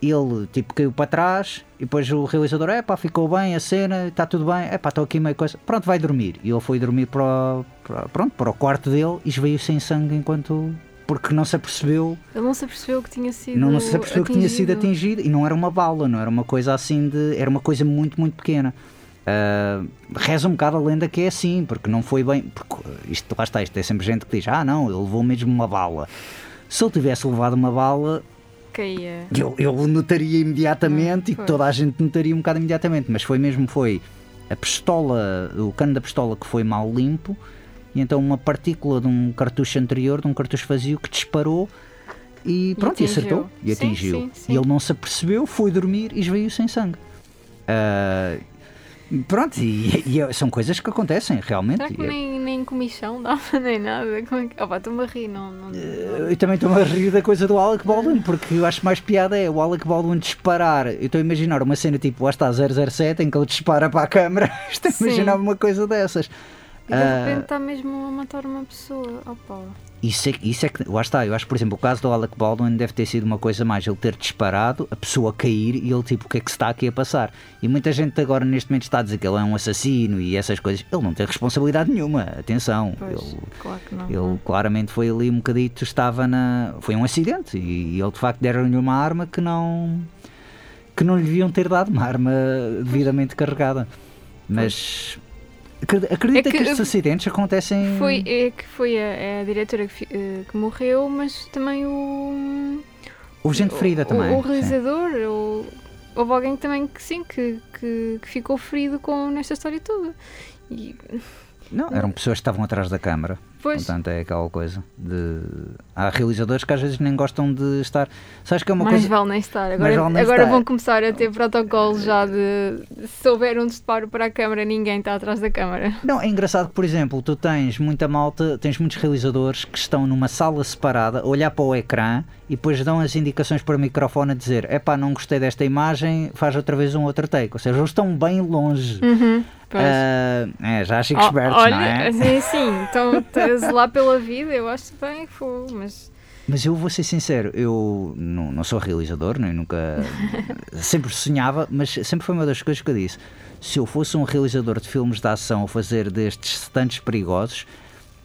S1: ele tipo caiu para trás e depois o realizador, é pá, ficou bem a cena, está tudo bem, é pá, estou aqui meio coisa, pronto, vai dormir. E ele foi dormir para o, para, pronto, para o quarto dele e esveio sem sangue enquanto. porque não se apercebeu
S2: Ele não se apercebeu que tinha sido
S1: não, não se apercebeu que tinha sido
S2: atingido.
S1: atingido e não era uma bala, não era uma coisa assim de. Era uma coisa muito, muito pequena. Ah, reza um bocado a lenda que é assim, porque não foi bem. Porque isto, lá está, isto é sempre gente que diz: ah, não, ele levou mesmo uma bala. Se ele tivesse levado uma bala,
S2: Caía.
S1: eu, eu notaria imediatamente
S2: Ah,
S1: e toda a gente notaria um bocado imediatamente, mas foi mesmo foi a pistola, o cano da pistola que foi mal limpo e então uma partícula de um cartucho anterior, de um cartucho vazio que disparou e pronto, e,
S2: atingiu.
S1: acertou e
S2: Sim,
S1: atingiu.
S2: sim, sim.
S1: E ele não se apercebeu, foi dormir e esveio sem sangue. Ah, pronto, e, e são coisas que acontecem realmente.
S2: Será que
S1: é-
S2: nem, nem comichão, dava nem nada. Como é que... Opa, estou-me a rir, não. não, não.
S1: Eu também estou-me a rir da coisa do Alec Baldwin, porque eu acho mais piada é o Alec Baldwin disparar. Eu estou a imaginar uma cena tipo, lá está 007, em que ele dispara para a câmara. Estou a
S2: Sim.
S1: imaginar uma coisa dessas.
S2: E de
S1: Ah.
S2: repente está mesmo a matar uma pessoa. Opa.
S1: Isso é, isso é que, lá está, eu acho, por exemplo, o caso do Alec Baldwin deve ter sido uma coisa mais, ele ter disparado, a pessoa cair e ele tipo, o que é que se está aqui a passar? E muita gente agora neste momento está a dizer que ele é um assassino e essas coisas. Ele não tem responsabilidade nenhuma, atenção.
S2: Pois,
S1: Ele,
S2: claro que não.
S1: ele claramente foi ali um bocadito, estava na. Foi um acidente e ele de facto deram-lhe uma arma que não. que não lhe deviam ter dado, uma arma devidamente carregada. Mas. Acre- Acredita
S2: É
S1: que,
S2: que-
S1: estes acidentes acontecem.
S2: Foi, é que foi a, é a diretora que, eh, que morreu, mas também o.
S1: Houve gente ferida
S2: o-
S1: também.
S2: O,
S1: sim.
S2: realizador, o- houve alguém também que sim, que, que, que ficou ferido com, nesta história toda. E,
S1: Não, eram pessoas que estavam atrás da câmara.
S2: Pois,
S1: Portanto, é aquela coisa de. Há realizadores que às vezes nem gostam de estar. Sabes que é uma
S2: mais
S1: coisa.
S2: vale nem estar. Agora,
S1: vale nem
S2: agora
S1: estar.
S2: vão começar a ter protocolos já de se houver um disparo para a câmara, ninguém está atrás da câmara.
S1: Não, é engraçado que, por exemplo, tu tens muita malta, tens muitos realizadores que estão numa sala separada, a olhar para o ecrã e depois dão as indicações para o microfone a dizer: epá, não gostei desta imagem, faz outra vez um outro take. Ou seja, eles estão bem longe.
S2: Pois.
S1: Ah, é, já chico
S2: Oh,
S1: espertos,
S2: olha,
S1: não é?
S2: assim, sim, então estás lá pela vida, eu acho bem, foi, mas
S1: Mas eu vou ser sincero, eu não, não sou realizador, nem nunca. sempre sonhava, mas sempre foi uma das coisas que eu disse. Se eu fosse um realizador de filmes de ação a fazer destes stunts perigosos,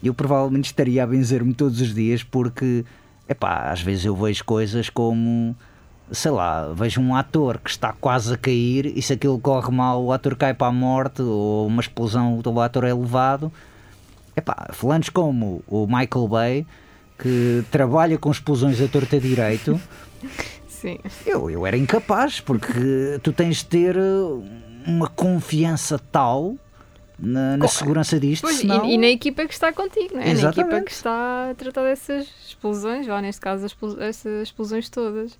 S1: eu provavelmente estaria a benzer-me todos os dias, porque, epá, às vezes eu vejo coisas como. Sei lá, vejo um ator que está quase a cair e se aquilo corre mal, o ator cai para a morte ou uma explosão, o ator é levado. Epá, como o Michael Bay, que trabalha com explosões a torta direito,
S2: sim.
S1: eu, eu era incapaz, porque tu tens de ter uh, uma confiança tal na, na segurança disto,
S2: Pois, e-
S1: senão...
S2: e, na equipa que está contigo, não é? Na equipa
S1: Exatamente.
S2: que está a tratar dessas explosões, ou neste caso as explosões todas.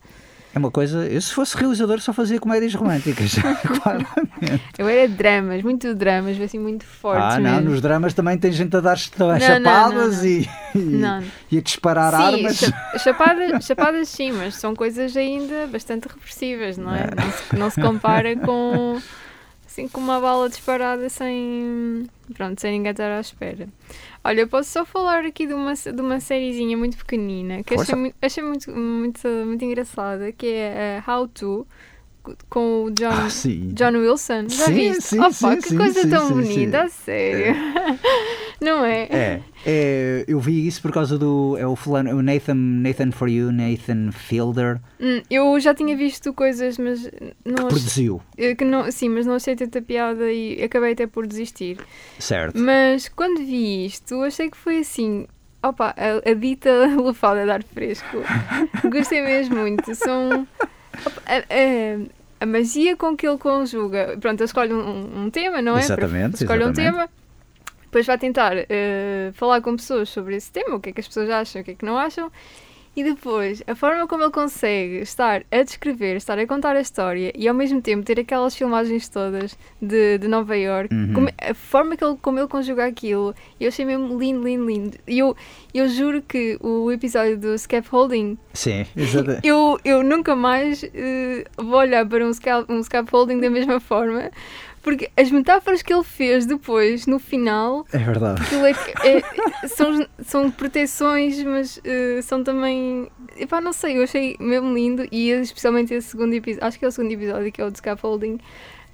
S1: É uma coisa... Eu se fosse realizador só fazia comédias românticas, claramente.
S2: Eu era dramas, muito dramas, assim, muito fortes
S1: Ah, não,
S2: mesmo.
S1: nos dramas também tem gente a dar
S2: não,
S1: chapadas
S2: não.
S1: E, e,
S2: Não.
S1: e a disparar
S2: Sim,
S1: armas.
S2: cha- chapadas, chapadas sim, mas são coisas ainda bastante repressivas, não é? Não se, não se compara com assim com uma bala disparada sem pronto, sem ninguém estar à espera. Olha, eu posso só falar aqui de uma, de uma sériezinha muito pequenina que achei, muito, achei muito, muito, muito engraçada, que é a How To com o John,
S1: Ah.
S2: John Wilson. Já
S1: Sim,
S2: viste?
S1: sim,
S2: Opa,
S1: sim,
S2: que coisa tão bonita, sério. Não é?
S1: É, é, eu vi isso por causa do é o fulano, o Nathan, Nathan for You, Nathan Fielder,
S2: Hum, Eu já tinha visto coisas, mas não
S1: que produziu,
S2: Eu que não, sim, mas não achei tanta piada e acabei até por desistir.
S1: certo?
S2: Mas quando vi isto, achei que foi assim. Opa, a, a dita lufada de ar fresco. Gostei mesmo muito. São. A, magia com que ele conjuga. Pronto, ele escolhe um, um tema, não é?
S1: Exatamente,
S2: Escolhe um tema. Depois vai tentar eh, falar com pessoas sobre esse tema, o que é que as pessoas acham, o que é que não acham. E depois, a forma como ele consegue estar a descrever, estar a contar a história e ao mesmo tempo ter aquelas filmagens todas de, de Nova York,
S1: Uhum.
S2: como- a forma que ele, como ele conjuga aquilo, eu achei mesmo lindo, lindo, lindo. E eu, eu juro que o episódio do scaffolding,
S1: Sim, exato.
S2: eu, eu nunca mais eh, vou olhar para um, um scaffolding da mesma forma, porque as metáforas que ele fez depois, no final,
S1: É verdade.
S2: É, que- é- são, são proteções, mas eh, são também. Epá, não sei, eu achei mesmo lindo e especialmente esse segundo episódio, acho que é o segundo episódio que é o de scaffolding.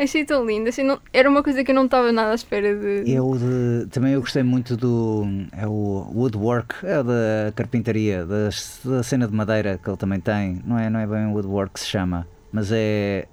S2: Achei tão lindo, achei não, era uma coisa que eu não estava nada à espera de.
S1: Eu de- também eu gostei muito do é o woodwork, é o da carpintaria, da, da cena de madeira que ele também tem. Não é, não é bem woodwork que se chama, mas é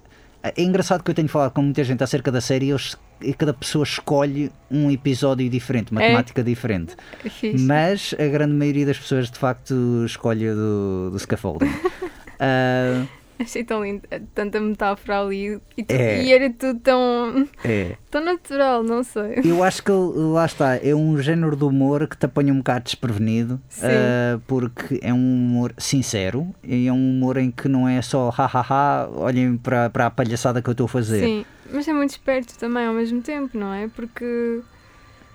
S1: é engraçado que eu tenho falado com muita gente acerca da série e, e cada pessoa escolhe um episódio diferente, uma
S2: É.
S1: temática diferente.
S2: É.
S1: Mas a grande maioria das pessoas de facto escolhe do, do scaffolding. Ah,
S2: Achei tão lindo, eh, tanta metáfora ali e, tu-
S1: É.
S2: e era tudo tão,
S1: é.
S2: tão natural, não sei.
S1: Eu acho que lá está, é um género de humor que te apanha um bocado desprevenido, ah, porque é um humor sincero e é um humor em que não é só ha ha ha, olhem para, para a palhaçada que eu estou a fazer.
S2: Sim, mas é muito esperto também ao mesmo tempo, não é? Porque,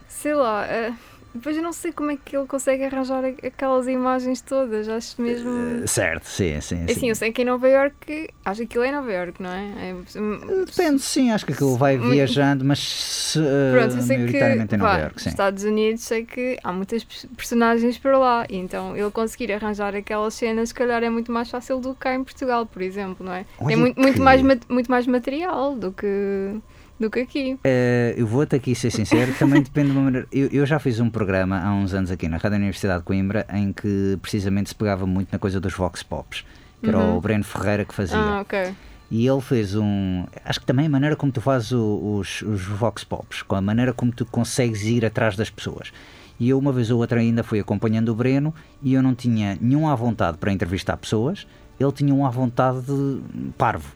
S2: sei lá, eh, depois eu não sei como é que ele consegue arranjar aquelas imagens todas. Acho mesmo.
S1: Eh, Certo, sim, sim.
S2: Assim,
S1: sim.
S2: eu sei que em Nova York, acho que aquilo é em Nova York, não é? é
S1: Depende, sim, acho que aquilo vai
S2: Muito-
S1: viajando, mas se, eh,
S2: Pronto, eu sei que
S1: em Nova
S2: vá,
S1: Iorque, sim.
S2: Estados Unidos sei que há muitas pers- personagens por lá, então ele conseguir arranjar aquelas cenas, se calhar é muito mais fácil do que cá em Portugal, por exemplo, não é?
S1: Olha
S2: Tem muito, muito,
S1: que-
S2: mais, ma- muito mais material do que, do que aqui.
S1: Eh, eu vou-te aqui ser sincero, também depende de uma maneira. Eu, eu já fiz um programa há uns anos aqui na Rádio Universidade de Coimbra em que precisamente se pegava muito na coisa dos Vox Pops, que era
S2: Uhum.
S1: o Breno Ferreira que fazia.
S2: Ah, ok.
S1: E ele fez um. Acho que também a maneira como tu fazes os, os Vox Pops, com a maneira como tu consegues ir atrás das pessoas. E eu, uma vez ou outra, ainda fui acompanhando o Breno e eu não tinha nenhum à vontade para entrevistar pessoas, ele tinha um à vontade de parvo.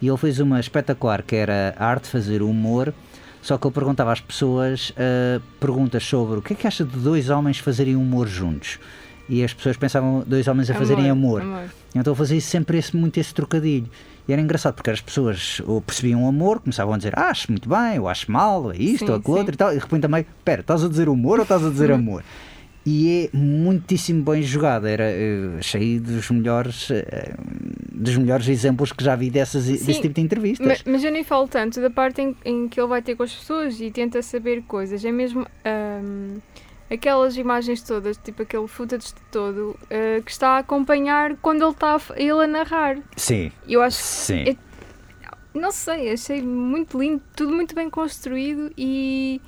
S1: E ele fez uma espetacular que era a arte de fazer humor, só que ele perguntava às pessoas ah, perguntas sobre o que é que acha de dois homens fazerem humor juntos. E as pessoas pensavam dois homens a fazerem amor. Então eu fazia sempre esse, muito esse trocadilho. E era engraçado porque as pessoas ou percebiam o amor, começavam a dizer ah, acho muito bem, ou acho mal, é isto
S2: Sim,
S1: ou aquilo outro e tal. E de repente também, espera, estás a dizer humor ou estás a dizer amor? E é muitíssimo bem jogado. Era, achei dos melhores, eh, dos melhores exemplos que já vi dessas, desse
S2: Sim,
S1: tipo de entrevistas.
S2: Mas, mas eu nem falo tanto da parte em, em que ele vai ter com as pessoas e tenta saber coisas. É mesmo aquelas imagens todas, tipo aquele footage todo, ah, que está a acompanhar quando ele está a, ele a narrar.
S1: Sim,
S2: eu acho
S1: sim.
S2: é- Não sei, achei muito lindo, tudo muito bem construído e.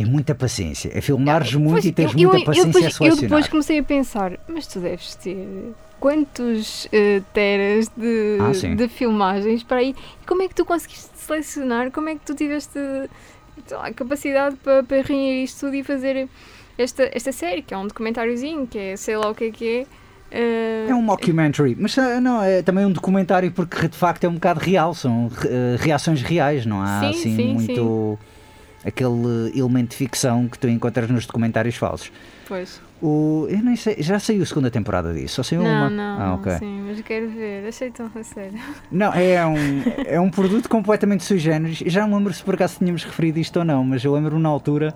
S1: É muita paciência. É filmares muito
S2: Pois,
S1: e tens
S2: eu- eu-
S1: muita
S2: eu
S1: paciência
S2: depois-
S1: a
S2: Eu
S1: selecionar.
S2: depois comecei a pensar, mas tu deves ter quantos eh, teras de,
S1: Ah, sim.
S2: de filmagens para aí? Como é que tu conseguiste selecionar? Como é que tu tiveste lá, capacidade para, para reunir isto tudo e fazer esta, esta série, que é um documentáriozinho, que é sei lá o que é que é. eh,
S1: É um mockumentary, mas ah, não, é também um documentário porque de facto é um bocado real, são eh, reações reais, não há
S2: Sim,
S1: assim
S2: sim,
S1: muito aquele elemento de ficção que tu encontras nos documentários falsos.
S2: Pois.
S1: O, eu nem sei, já saiu a segunda temporada disso, só saiu
S2: Não,
S1: uma.
S2: não,
S1: ah,
S2: não,
S1: ok.
S2: sim, mas quero ver. Achei tão a sério.
S1: Não, é um, é um produto completamente sui generis. Já não me lembro se por acaso tínhamos referido isto ou não, mas eu lembro na altura,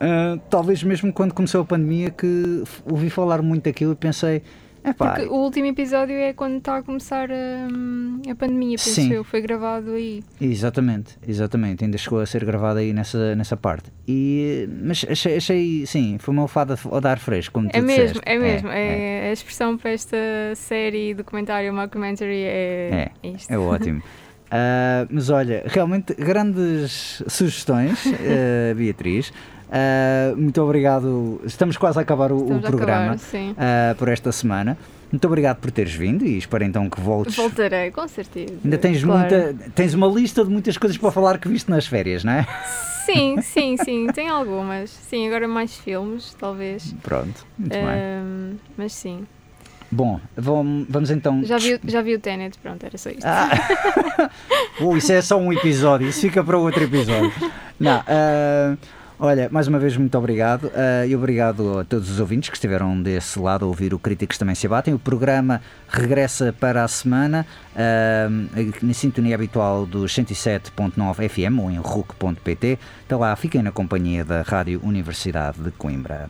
S1: ah, talvez mesmo quando começou a pandemia, que ouvi falar muito daquilo e pensei, epá,
S2: Porque o último episódio é quando está a começar a, a pandemia, penso
S1: Sim.
S2: eu. Foi gravado aí.
S1: Exatamente, exatamente. Ainda chegou a ser gravada aí nessa, nessa parte. E, mas achei, achei, sim, foi uma fada a dar fresco, como tu
S2: É mesmo,
S1: disseste.
S2: é mesmo. É, A expressão para esta série, documentário, mockumentary é, isto.
S1: É ótimo. Ah, mas olha, realmente grandes sugestões, ah, Beatriz. Ah, muito obrigado. Estamos quase a acabar o, o programa
S2: acabar,
S1: ah, por esta semana. Muito obrigado por teres vindo e espero então que voltes.
S2: Voltarei, com certeza.
S1: Ainda tens,
S2: claro.
S1: muita, tens uma lista de muitas coisas para falar que viste nas férias, não é?
S2: Sim, sim, sim, tem algumas. Sim, agora mais filmes, talvez.
S1: Pronto, muito bem.
S2: Ahm, mas sim.
S1: Bom, vam- vamos então.
S2: Já vi, já vi o Tenet, pronto, era só isto.
S1: Ah. Isso é só um episódio, isso fica para outro episódio. Não, ah, olha, mais uma vez muito obrigado ah, e obrigado a todos os ouvintes que estiveram desse lado a ouvir o Críticos Também Se Abatem. O programa regressa para a semana ah, na sintonia habitual dos 107.9 FM ou em RUC.pt. Até lá, fiquem na companhia da Rádio Universidade de Coimbra.